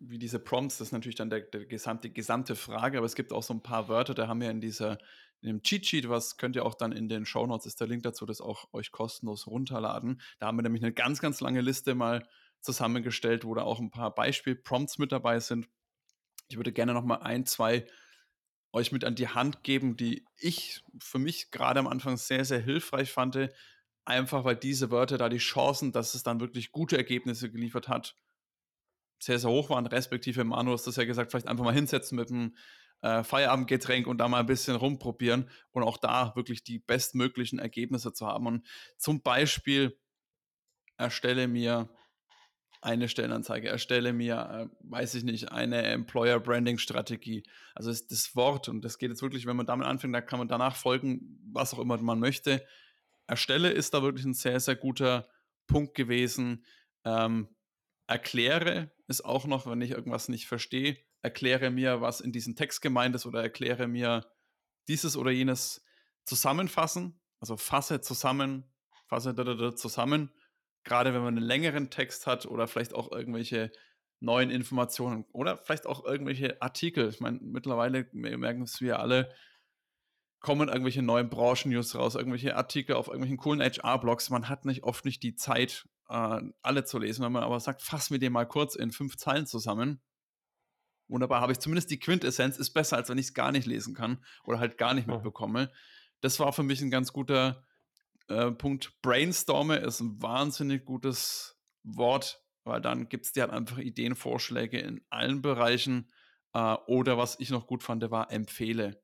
wie diese Prompts, das ist natürlich dann der, der gesamte, gesamte Frage, aber es gibt auch so ein paar Wörter, da haben wir in dieser in dem Cheat Sheet, was könnt ihr auch dann in den Show Notes ist der Link dazu, das auch euch kostenlos runterladen. Da haben wir nämlich eine ganz, ganz lange Liste mal zusammengestellt, wo da auch ein paar Beispiel-Prompts mit dabei sind. Ich würde gerne noch mal ein, zwei euch mit an die Hand geben, die ich für mich gerade am Anfang sehr, sehr hilfreich fand, einfach weil diese Wörter da die Chancen, dass es dann wirklich gute Ergebnisse geliefert hat, sehr, sehr hoch waren, respektive Manu hast das ja gesagt, vielleicht einfach mal hinsetzen mit einem äh, Feierabendgetränk und da mal ein bisschen rumprobieren und auch da wirklich die bestmöglichen Ergebnisse zu haben. Und zum Beispiel erstelle mir eine Stellenanzeige, erstelle mir, äh, weiß ich nicht, eine Employer Branding Strategie. Also ist das Wort und das geht jetzt wirklich, wenn man damit anfängt, da kann man danach folgen, was auch immer man möchte erstelle, ist da wirklich ein sehr, sehr guter Punkt gewesen. Ähm, erkläre ist auch noch, wenn ich irgendwas nicht verstehe, erkläre mir, was in diesem Text gemeint ist oder erkläre mir dieses oder jenes zusammenfassen. Also fasse zusammen, fasse da, da, da zusammen. Gerade wenn man einen längeren Text hat oder vielleicht auch irgendwelche neuen Informationen oder vielleicht auch irgendwelche Artikel. Ich meine, mittlerweile merken es wir alle, kommen irgendwelche neuen Branchen-News raus, irgendwelche Artikel auf irgendwelchen coolen HR-Blogs. Man hat nicht oft nicht die Zeit, äh, alle zu lesen. Wenn man aber sagt, fass mir den mal kurz in fünf Zeilen zusammen, wunderbar, habe ich zumindest die Quintessenz, ist besser, als wenn ich es gar nicht lesen kann oder halt gar nicht mitbekomme. Das war für mich ein ganz guter äh, Punkt. Brainstorme ist ein wahnsinnig gutes Wort, weil dann gibt es dir halt einfach Ideen, Vorschläge in allen Bereichen. Äh, oder was ich noch gut fand, war empfehle.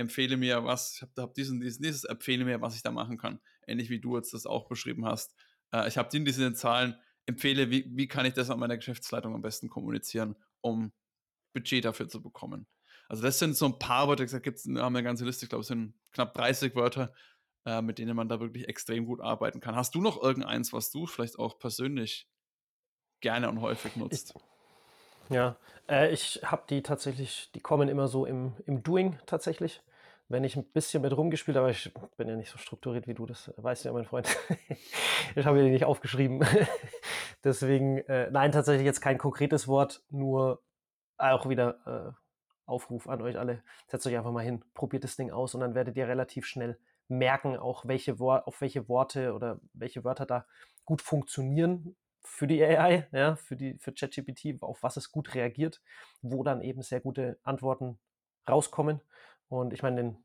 Empfehle mir was, ich habe hab diesen, diesen, dieses, empfehle mir, was ich da machen kann. Ähnlich wie du jetzt das auch beschrieben hast. Äh, ich habe die in diesen Zahlen, empfehle, wie, wie kann ich das an meiner Geschäftsleitung am besten kommunizieren, um Budget dafür zu bekommen. Also das sind so ein paar Wörter, gesagt, gibt's, haben wir eine ganze Liste, ich glaube, es sind knapp 30 Wörter, äh, mit denen man da wirklich extrem gut arbeiten kann. Hast du noch irgendeins, was du vielleicht auch persönlich gerne und häufig nutzt? Ich, ja, äh, ich habe die tatsächlich, die kommen immer so im, im Doing tatsächlich. Wenn ich ein bisschen mit rumgespielt habe, ich bin ja nicht so strukturiert wie du, das weißt du ja, mein Freund. ich habe die nicht aufgeschrieben. Deswegen, äh, nein, tatsächlich jetzt kein konkretes Wort, nur auch wieder äh, Aufruf an euch alle. Setzt euch einfach mal hin, probiert das Ding aus und dann werdet ihr relativ schnell merken, auch welche Wor auf welche Worte oder welche Wörter da gut funktionieren für die AI, ja, für die für ChatGPT, auf was es gut reagiert, wo dann eben sehr gute Antworten rauskommen. Und ich meine, den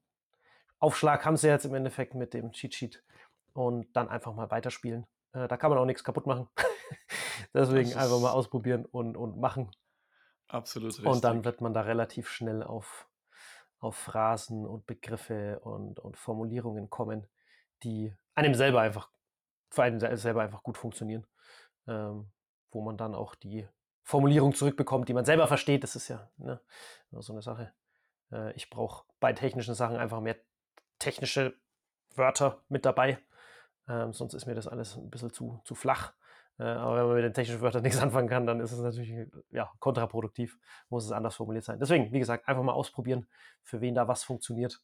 Aufschlag haben sie jetzt im Endeffekt mit dem Cheat Sheet und dann einfach mal weiterspielen. Äh, da kann man auch nichts kaputt machen. Deswegen einfach mal ausprobieren und, und machen. Absolut richtig. Und dann wird man da relativ schnell auf, auf Phrasen und Begriffe und, und Formulierungen kommen, die einem selber einfach, für einen selber einfach gut funktionieren. Ähm, wo man dann auch die Formulierung zurückbekommt, die man selber versteht. Das ist ja ne, so eine Sache. Äh, ich brauche bei technischen Sachen einfach mehr technische Wörter mit dabei. Ähm, sonst ist mir das alles ein bisschen zu, zu flach. Äh, aber wenn man mit den technischen Wörtern nichts anfangen kann, dann ist es natürlich ja, kontraproduktiv, muss es anders formuliert sein. Deswegen, wie gesagt, einfach mal ausprobieren, für wen da was funktioniert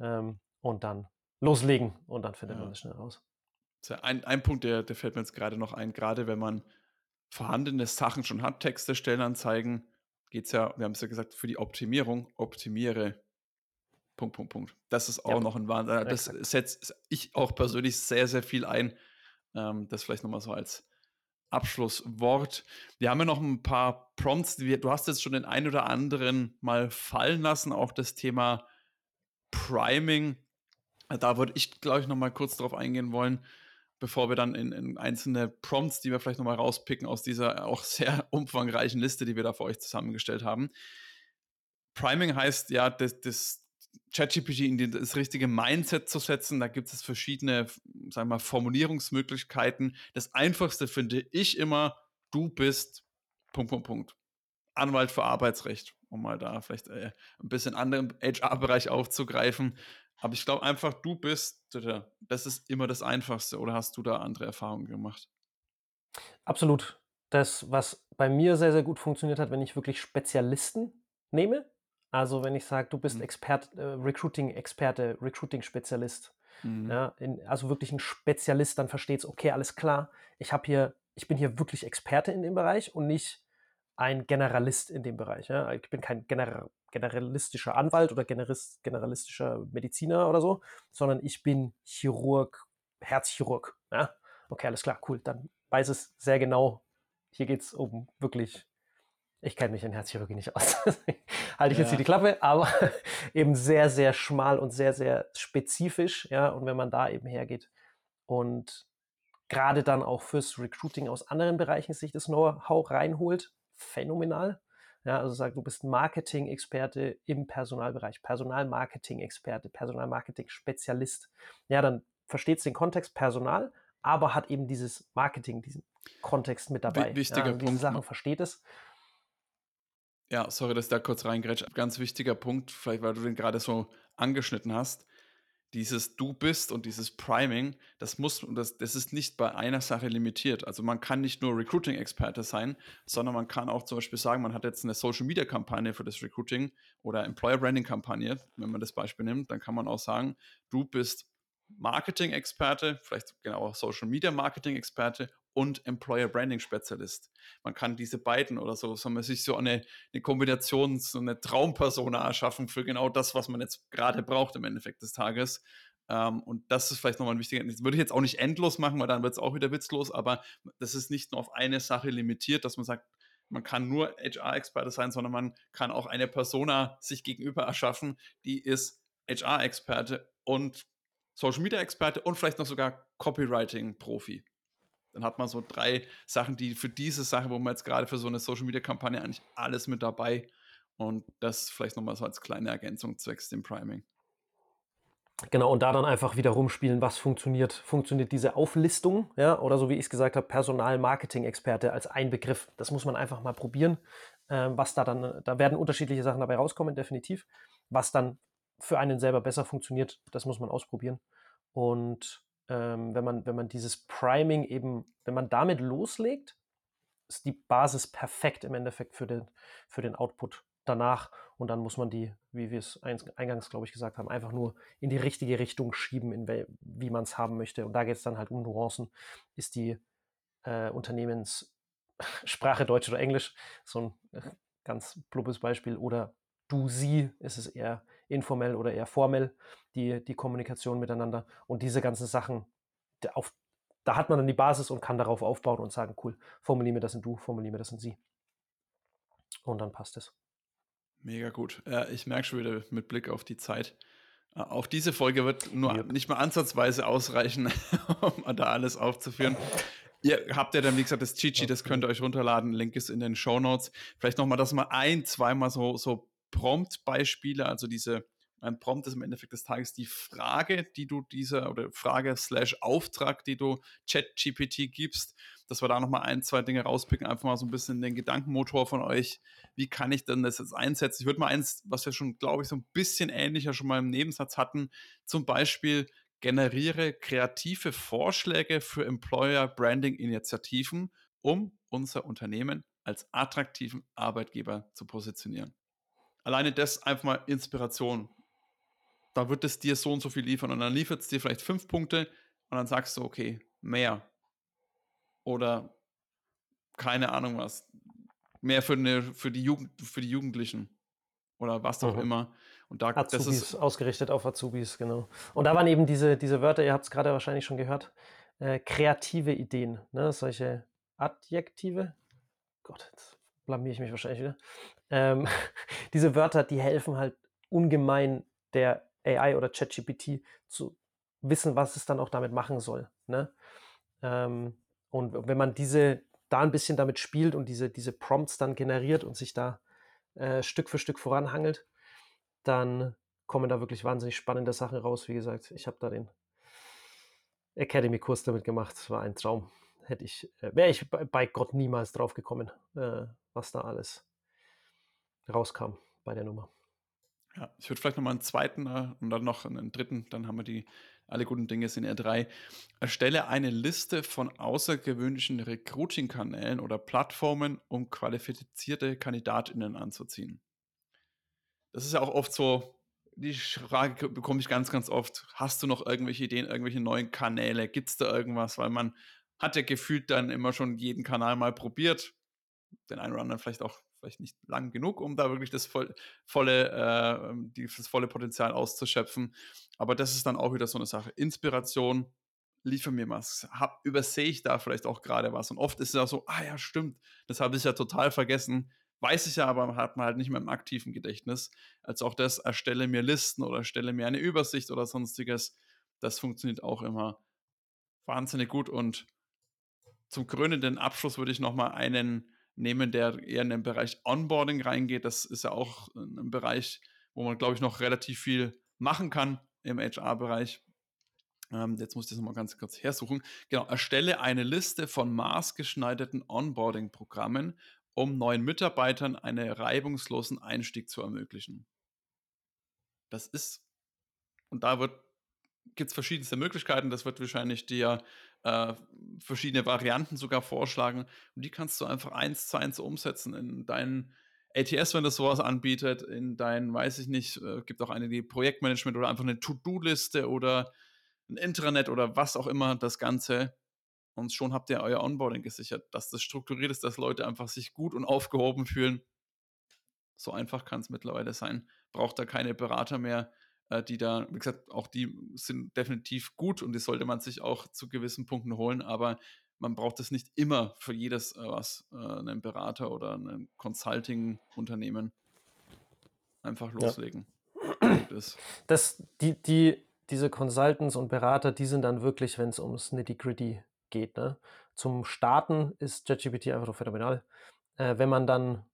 ähm, und dann loslegen und dann findet ja. man das schnell raus. Ein, ein Punkt, der, der fällt mir jetzt gerade noch ein, gerade wenn man vorhandene Sachen schon hat, Texte, Stellenanzeigen, geht es ja, wir haben es ja gesagt, für die Optimierung, optimiere. Punkt, Punkt, Punkt. Das ist auch ja. noch ein Wahnsinn. Das setzt ich auch persönlich sehr, sehr viel ein. Ähm, das vielleicht nochmal so als Abschlusswort. Wir haben ja noch ein paar Prompts. Du hast jetzt schon den einen oder anderen mal fallen lassen, auch das Thema Priming. Da würde ich, glaube ich, noch mal kurz drauf eingehen wollen, bevor wir dann in, in einzelne Prompts, die wir vielleicht noch mal rauspicken aus dieser auch sehr umfangreichen Liste, die wir da für euch zusammengestellt haben. Priming heißt ja, das, das ChatGPT in das richtige Mindset zu setzen. Da gibt es verschiedene, sagen wir mal, Formulierungsmöglichkeiten. Das einfachste finde ich immer, du bist Punkt, Punkt, Punkt. Anwalt für Arbeitsrecht, um mal da vielleicht äh, ein bisschen anderen HR-Bereich aufzugreifen. Aber ich glaube einfach, du bist, das ist immer das Einfachste. Oder hast du da andere Erfahrungen gemacht? Absolut. Das, was bei mir sehr, sehr gut funktioniert hat, wenn ich wirklich Spezialisten nehme, also wenn ich sage, du bist mhm. Expert, äh, Recruiting-Experte, Recruiting-Spezialist, mhm. ja, in, also wirklich ein Spezialist, dann versteht es, okay, alles klar, ich habe hier, ich bin hier wirklich Experte in dem Bereich und nicht ein Generalist in dem Bereich. Ja. Ich bin kein Gener generalistischer Anwalt oder Generalist, generalistischer Mediziner oder so, sondern ich bin Chirurg, Herzchirurg. Ja. Okay, alles klar, cool. Dann weiß es sehr genau, hier geht es um wirklich ich kenne mich in Herzchirurgie nicht aus. Halte ich ja. jetzt hier die Klappe, aber eben sehr, sehr schmal und sehr, sehr spezifisch. Ja, und wenn man da eben hergeht und gerade dann auch fürs Recruiting aus anderen Bereichen sich das Know-how reinholt, phänomenal. Ja, also sagt, du bist Marketing-Experte im Personalbereich, Personalmarketing-Experte, Personalmarketing-Spezialist. Ja, dann versteht den Kontext Personal, aber hat eben dieses Marketing, diesen Kontext mit dabei. Wichtiger ja, also Punkt. Diese Sachen versteht es ja, sorry, dass ich da kurz reingrätsche. Ganz wichtiger Punkt, vielleicht weil du den gerade so angeschnitten hast. Dieses Du bist und dieses Priming, das muss das, das ist nicht bei einer Sache limitiert. Also man kann nicht nur Recruiting-Experte sein, sondern man kann auch zum Beispiel sagen, man hat jetzt eine Social-Media-Kampagne für das Recruiting oder Employer-Branding-Kampagne, wenn man das Beispiel nimmt, dann kann man auch sagen, du bist Marketing-Experte, vielleicht genau Social-Media-Marketing-Experte und Employer Branding Spezialist. Man kann diese beiden oder so, soll man sich so eine, eine Kombination, so eine Traumpersona erschaffen für genau das, was man jetzt gerade braucht im Endeffekt des Tages. Ähm, und das ist vielleicht nochmal ein wichtiger, das würde ich jetzt auch nicht endlos machen, weil dann wird es auch wieder witzlos, aber das ist nicht nur auf eine Sache limitiert, dass man sagt, man kann nur HR-Experte sein, sondern man kann auch eine Persona sich gegenüber erschaffen, die ist HR-Experte und Social Media-Experte und vielleicht noch sogar Copywriting-Profi. Dann hat man so drei Sachen, die für diese Sache, wo man jetzt gerade für so eine Social Media-Kampagne eigentlich alles mit dabei und das vielleicht nochmal so als kleine Ergänzung zwecks dem Priming. Genau, und da dann einfach wieder rumspielen, was funktioniert. Funktioniert diese Auflistung, ja, oder so wie ich es gesagt habe, Personal-Marketing-Experte als ein Begriff. Das muss man einfach mal probieren, äh, was da dann, da werden unterschiedliche Sachen dabei rauskommen, definitiv. Was dann für einen selber besser funktioniert, das muss man ausprobieren. Und ähm, wenn, man, wenn man dieses Priming eben, wenn man damit loslegt, ist die Basis perfekt im Endeffekt für den, für den Output danach. Und dann muss man die, wie wir es eingangs, glaube ich, gesagt haben, einfach nur in die richtige Richtung schieben, in wie man es haben möchte. Und da geht es dann halt um Nuancen. Ist die äh, Unternehmenssprache Deutsch oder Englisch? So ein äh, ganz pluppes Beispiel. Oder du, sie, ist es eher informell oder eher formell, die, die Kommunikation miteinander. Und diese ganzen Sachen, auf, da hat man dann die Basis und kann darauf aufbauen und sagen, cool, formuliere mir das in du, formuliere mir das in sie. Und dann passt es. Mega gut. Ja, ich merke schon wieder mit Blick auf die Zeit. Äh, auch diese Folge wird nur yep. nicht mal ansatzweise ausreichen, um da alles aufzuführen. Ihr habt ja dann, wie gesagt, das Chichi, das könnt ihr euch runterladen. Link ist in den Show Notes. Vielleicht nochmal, dass mal ein, zweimal so, so Prompt-Beispiele, also diese ein Prompt ist im Endeffekt des Tages die Frage, die du dieser oder Frage slash Auftrag, die du ChatGPT gibst, dass wir da nochmal ein, zwei Dinge rauspicken, einfach mal so ein bisschen den Gedankenmotor von euch. Wie kann ich denn das jetzt einsetzen? Ich würde mal eins, was wir schon, glaube ich, so ein bisschen ähnlicher schon mal im Nebensatz hatten, zum Beispiel generiere kreative Vorschläge für Employer Branding Initiativen, um unser Unternehmen als attraktiven Arbeitgeber zu positionieren. Alleine das einfach mal Inspiration da wird es dir so und so viel liefern und dann liefert es dir vielleicht fünf Punkte und dann sagst du, okay, mehr. Oder keine Ahnung was. Mehr für, eine, für, die, Jugend, für die Jugendlichen. Oder was auch mhm. immer. Und da, Azubis, das ist ausgerichtet auf Azubis, genau. Und da waren eben diese, diese Wörter, ihr habt es gerade wahrscheinlich schon gehört, äh, kreative Ideen, ne? solche Adjektive. Gott, jetzt blamier ich mich wahrscheinlich wieder. Ähm, diese Wörter, die helfen halt ungemein der AI oder ChatGPT zu wissen, was es dann auch damit machen soll. Ne? Ähm, und wenn man diese da ein bisschen damit spielt und diese, diese Prompts dann generiert und sich da äh, Stück für Stück voranhangelt, dann kommen da wirklich wahnsinnig spannende Sachen raus. Wie gesagt, ich habe da den Academy-Kurs damit gemacht. Das war ein Traum. Hätte ich, äh, wäre ich bei, bei, Gott niemals drauf gekommen, äh, was da alles rauskam bei der Nummer. Ja, ich würde vielleicht nochmal einen zweiten äh, und dann noch einen dritten, dann haben wir die alle guten Dinge sind R3. Erstelle eine Liste von außergewöhnlichen Recruiting-Kanälen oder Plattformen, um qualifizierte KandidatInnen anzuziehen. Das ist ja auch oft so, die Frage bekomme ich ganz, ganz oft. Hast du noch irgendwelche Ideen, irgendwelche neuen Kanäle? Gibt es da irgendwas? Weil man hat ja gefühlt dann immer schon jeden Kanal mal probiert. Den einen oder anderen vielleicht auch vielleicht nicht lang genug, um da wirklich das voll, volle, äh, ähm, das volle Potenzial auszuschöpfen. Aber das ist dann auch wieder so eine Sache. Inspiration, liefer mir was. Hab, übersehe ich da vielleicht auch gerade was? Und oft ist es ja so, ah ja, stimmt, das habe ich ja total vergessen. Weiß ich ja, aber hat man halt nicht mehr im aktiven Gedächtnis. Als auch das, erstelle mir Listen oder erstelle mir eine Übersicht oder sonstiges. Das funktioniert auch immer wahnsinnig gut. Und zum krönenden Abschluss würde ich nochmal einen nehmen, der eher in den Bereich Onboarding reingeht. Das ist ja auch ein Bereich, wo man, glaube ich, noch relativ viel machen kann im HR-Bereich. Ähm, jetzt muss ich das nochmal ganz kurz hersuchen. Genau, erstelle eine Liste von maßgeschneiderten Onboarding-Programmen, um neuen Mitarbeitern einen reibungslosen Einstieg zu ermöglichen. Das ist, und da gibt es verschiedenste Möglichkeiten. Das wird wahrscheinlich dir äh, verschiedene Varianten sogar vorschlagen. Und die kannst du einfach eins zu eins umsetzen in deinen ATS, wenn das sowas anbietet, in dein, weiß ich nicht, äh, gibt auch eine, die Projektmanagement oder einfach eine To-Do-Liste oder ein Intranet oder was auch immer, das Ganze. Und schon habt ihr euer Onboarding gesichert, dass das strukturiert ist, dass Leute einfach sich gut und aufgehoben fühlen. So einfach kann es mittlerweile sein. Braucht da keine Berater mehr, äh, die da, wie gesagt, auch die sind definitiv gut und die sollte man sich auch zu gewissen Punkten holen, aber man braucht es nicht immer für jedes äh, was, äh, einen Berater oder ein Consulting-Unternehmen. Einfach loslegen. Ja. Das, die, die, diese Consultants und Berater, die sind dann wirklich, wenn es ums Nitty-Gritty geht. Ne? Zum Starten ist ChatGPT einfach phänomenal. Äh, wenn man dann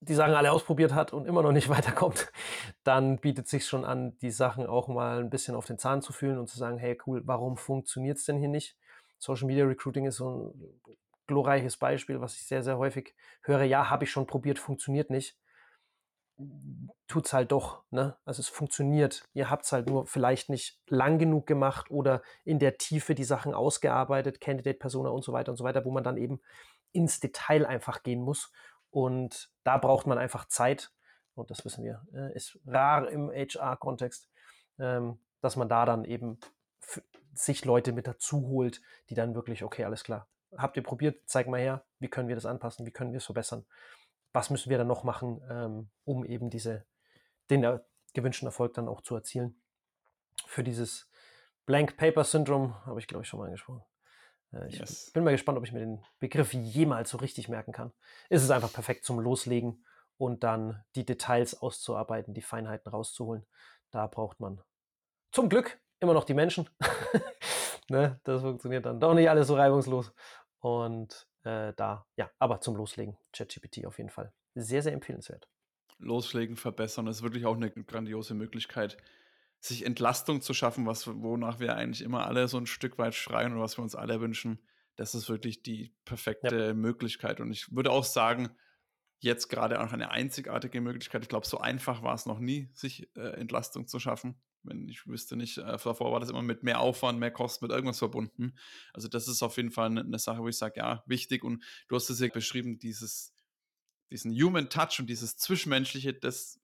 die Sachen alle ausprobiert hat und immer noch nicht weiterkommt, dann bietet sich schon an, die Sachen auch mal ein bisschen auf den Zahn zu fühlen und zu sagen, hey cool, warum funktioniert es denn hier nicht? Social Media Recruiting ist so ein glorreiches Beispiel, was ich sehr, sehr häufig höre. Ja, habe ich schon probiert, funktioniert nicht. Tut es halt doch. Ne? Also es funktioniert. Ihr habt es halt nur vielleicht nicht lang genug gemacht oder in der Tiefe die Sachen ausgearbeitet, Candidate Persona und so weiter und so weiter, wo man dann eben ins Detail einfach gehen muss. Und da braucht man einfach Zeit. Und das wissen wir, äh, ist rar im HR-Kontext, ähm, dass man da dann eben sich Leute mit dazu holt, die dann wirklich, okay, alles klar. Habt ihr probiert? Zeig mal her, wie können wir das anpassen, wie können wir es verbessern? Was müssen wir dann noch machen, ähm, um eben diese, den gewünschten Erfolg dann auch zu erzielen? Für dieses Blank Paper Syndrome habe ich, glaube ich, schon mal angesprochen. Ich yes. bin mal gespannt, ob ich mir den Begriff jemals so richtig merken kann. Es ist einfach perfekt zum Loslegen und dann die Details auszuarbeiten, die Feinheiten rauszuholen. Da braucht man zum Glück immer noch die Menschen. ne? Das funktioniert dann doch nicht alles so reibungslos. Und äh, da, ja, aber zum Loslegen, ChatGPT auf jeden Fall. Sehr, sehr empfehlenswert. Loslegen, verbessern, das ist wirklich auch eine grandiose Möglichkeit, sich Entlastung zu schaffen, was, wonach wir eigentlich immer alle so ein Stück weit schreien und was wir uns alle wünschen. Das ist wirklich die perfekte ja. Möglichkeit. Und ich würde auch sagen, jetzt gerade auch eine einzigartige Möglichkeit. Ich glaube, so einfach war es noch nie, sich äh, Entlastung zu schaffen. Wenn ich wüsste nicht, äh, davor war das immer mit mehr Aufwand, mehr Kosten, mit irgendwas verbunden. Also das ist auf jeden Fall eine, eine Sache, wo ich sage, ja, wichtig. Und du hast es ja beschrieben, dieses, diesen Human Touch und dieses Zwischenmenschliche, das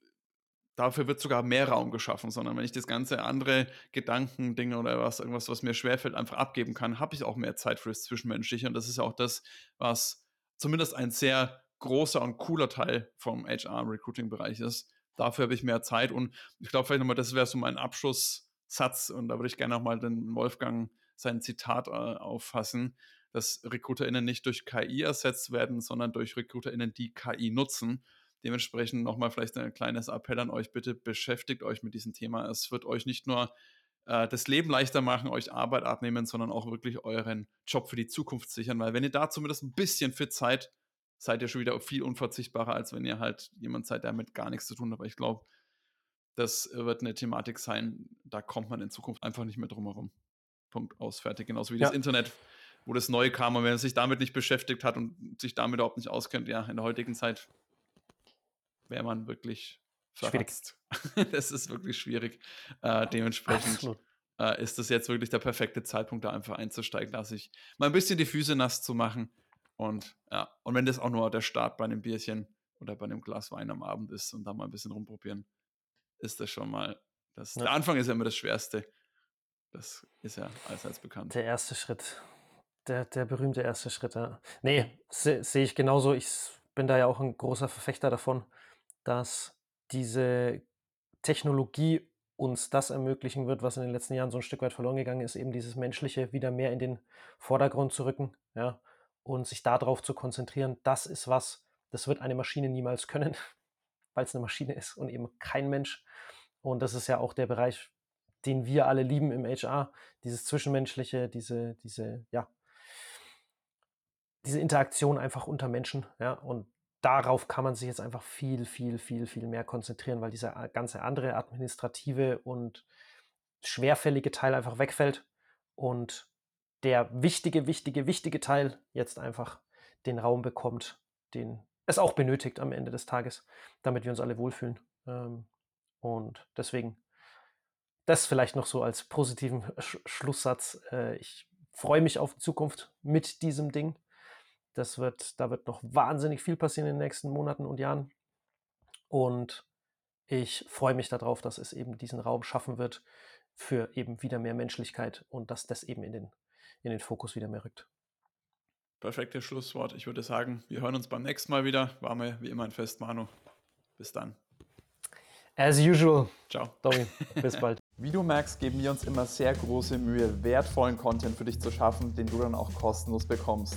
dafür wird sogar mehr Raum geschaffen, sondern wenn ich das ganze andere Gedanken, Dinge oder was, irgendwas, was mir schwerfällt, einfach abgeben kann, habe ich auch mehr Zeit für das Zwischenmenschliche. Und das ist ja auch das, was zumindest ein sehr großer und cooler Teil vom HR-Recruiting-Bereich ist. Dafür habe ich mehr Zeit und ich glaube vielleicht nochmal, das wäre so mein Abschlusssatz und da würde ich gerne nochmal den Wolfgang sein Zitat äh, auffassen, dass RecruiterInnen nicht durch KI ersetzt werden, sondern durch RecruiterInnen, die KI nutzen. Dementsprechend nochmal vielleicht ein kleines Appell an euch, bitte beschäftigt euch mit diesem Thema. Es wird euch nicht nur äh, das Leben leichter machen, euch Arbeit abnehmen, sondern auch wirklich euren Job für die Zukunft sichern, weil wenn ihr da zumindest ein bisschen fit seid, seid ihr schon wieder viel unverzichtbarer, als wenn ihr halt jemand seid, der damit gar nichts zu tun hat. Aber ich glaube, das wird eine Thematik sein, da kommt man in Zukunft einfach nicht mehr drum herum. Punkt aus, fertig. Genauso wie ja. das Internet, wo das neu kam und wenn man sich damit nicht beschäftigt hat und sich damit überhaupt nicht auskennt, ja, in der heutigen Zeit wäre man wirklich verratzt. das ist wirklich schwierig. Äh, dementsprechend äh, ist das jetzt wirklich der perfekte Zeitpunkt, da einfach einzusteigen, da sich mal ein bisschen die Füße nass zu machen und ja, und wenn das auch nur der Start bei einem Bierchen oder bei einem Glas Wein am Abend ist und da mal ein bisschen rumprobieren, ist das schon mal. Das, ja. Der Anfang ist ja immer das Schwerste. Das ist ja allseits bekannt. Der erste Schritt. Der, der berühmte erste Schritt, ja. Nee, sehe seh ich genauso. Ich bin da ja auch ein großer Verfechter davon, dass diese Technologie uns das ermöglichen wird, was in den letzten Jahren so ein Stück weit verloren gegangen ist, eben dieses Menschliche wieder mehr in den Vordergrund zu rücken. Ja und sich darauf zu konzentrieren, das ist was, das wird eine Maschine niemals können, weil es eine Maschine ist und eben kein Mensch. Und das ist ja auch der Bereich, den wir alle lieben im HR, dieses Zwischenmenschliche, diese, diese, ja, diese Interaktion einfach unter Menschen, ja, und darauf kann man sich jetzt einfach viel, viel, viel, viel mehr konzentrieren, weil dieser ganze andere administrative und schwerfällige Teil einfach wegfällt und der wichtige, wichtige, wichtige Teil jetzt einfach den Raum bekommt, den es auch benötigt am Ende des Tages, damit wir uns alle wohlfühlen. Ähm, und deswegen das vielleicht noch so als positiven Sch Schlusssatz. Äh, ich freue mich auf die Zukunft mit diesem Ding. Das wird, da wird noch wahnsinnig viel passieren in den nächsten Monaten und Jahren. Und ich freue mich darauf, dass es eben diesen Raum schaffen wird für eben wieder mehr Menschlichkeit und dass das eben in den in den Fokus wieder mehr rückt. Perfektes Schlusswort. Ich würde sagen, wir hören uns beim nächsten Mal wieder. War mir wie immer ein Fest, Manu. Bis dann. As usual. Ciao. Domi, bis bald. Wie du merkst, geben wir uns immer sehr große Mühe, wertvollen Content für dich zu schaffen, den du dann auch kostenlos bekommst.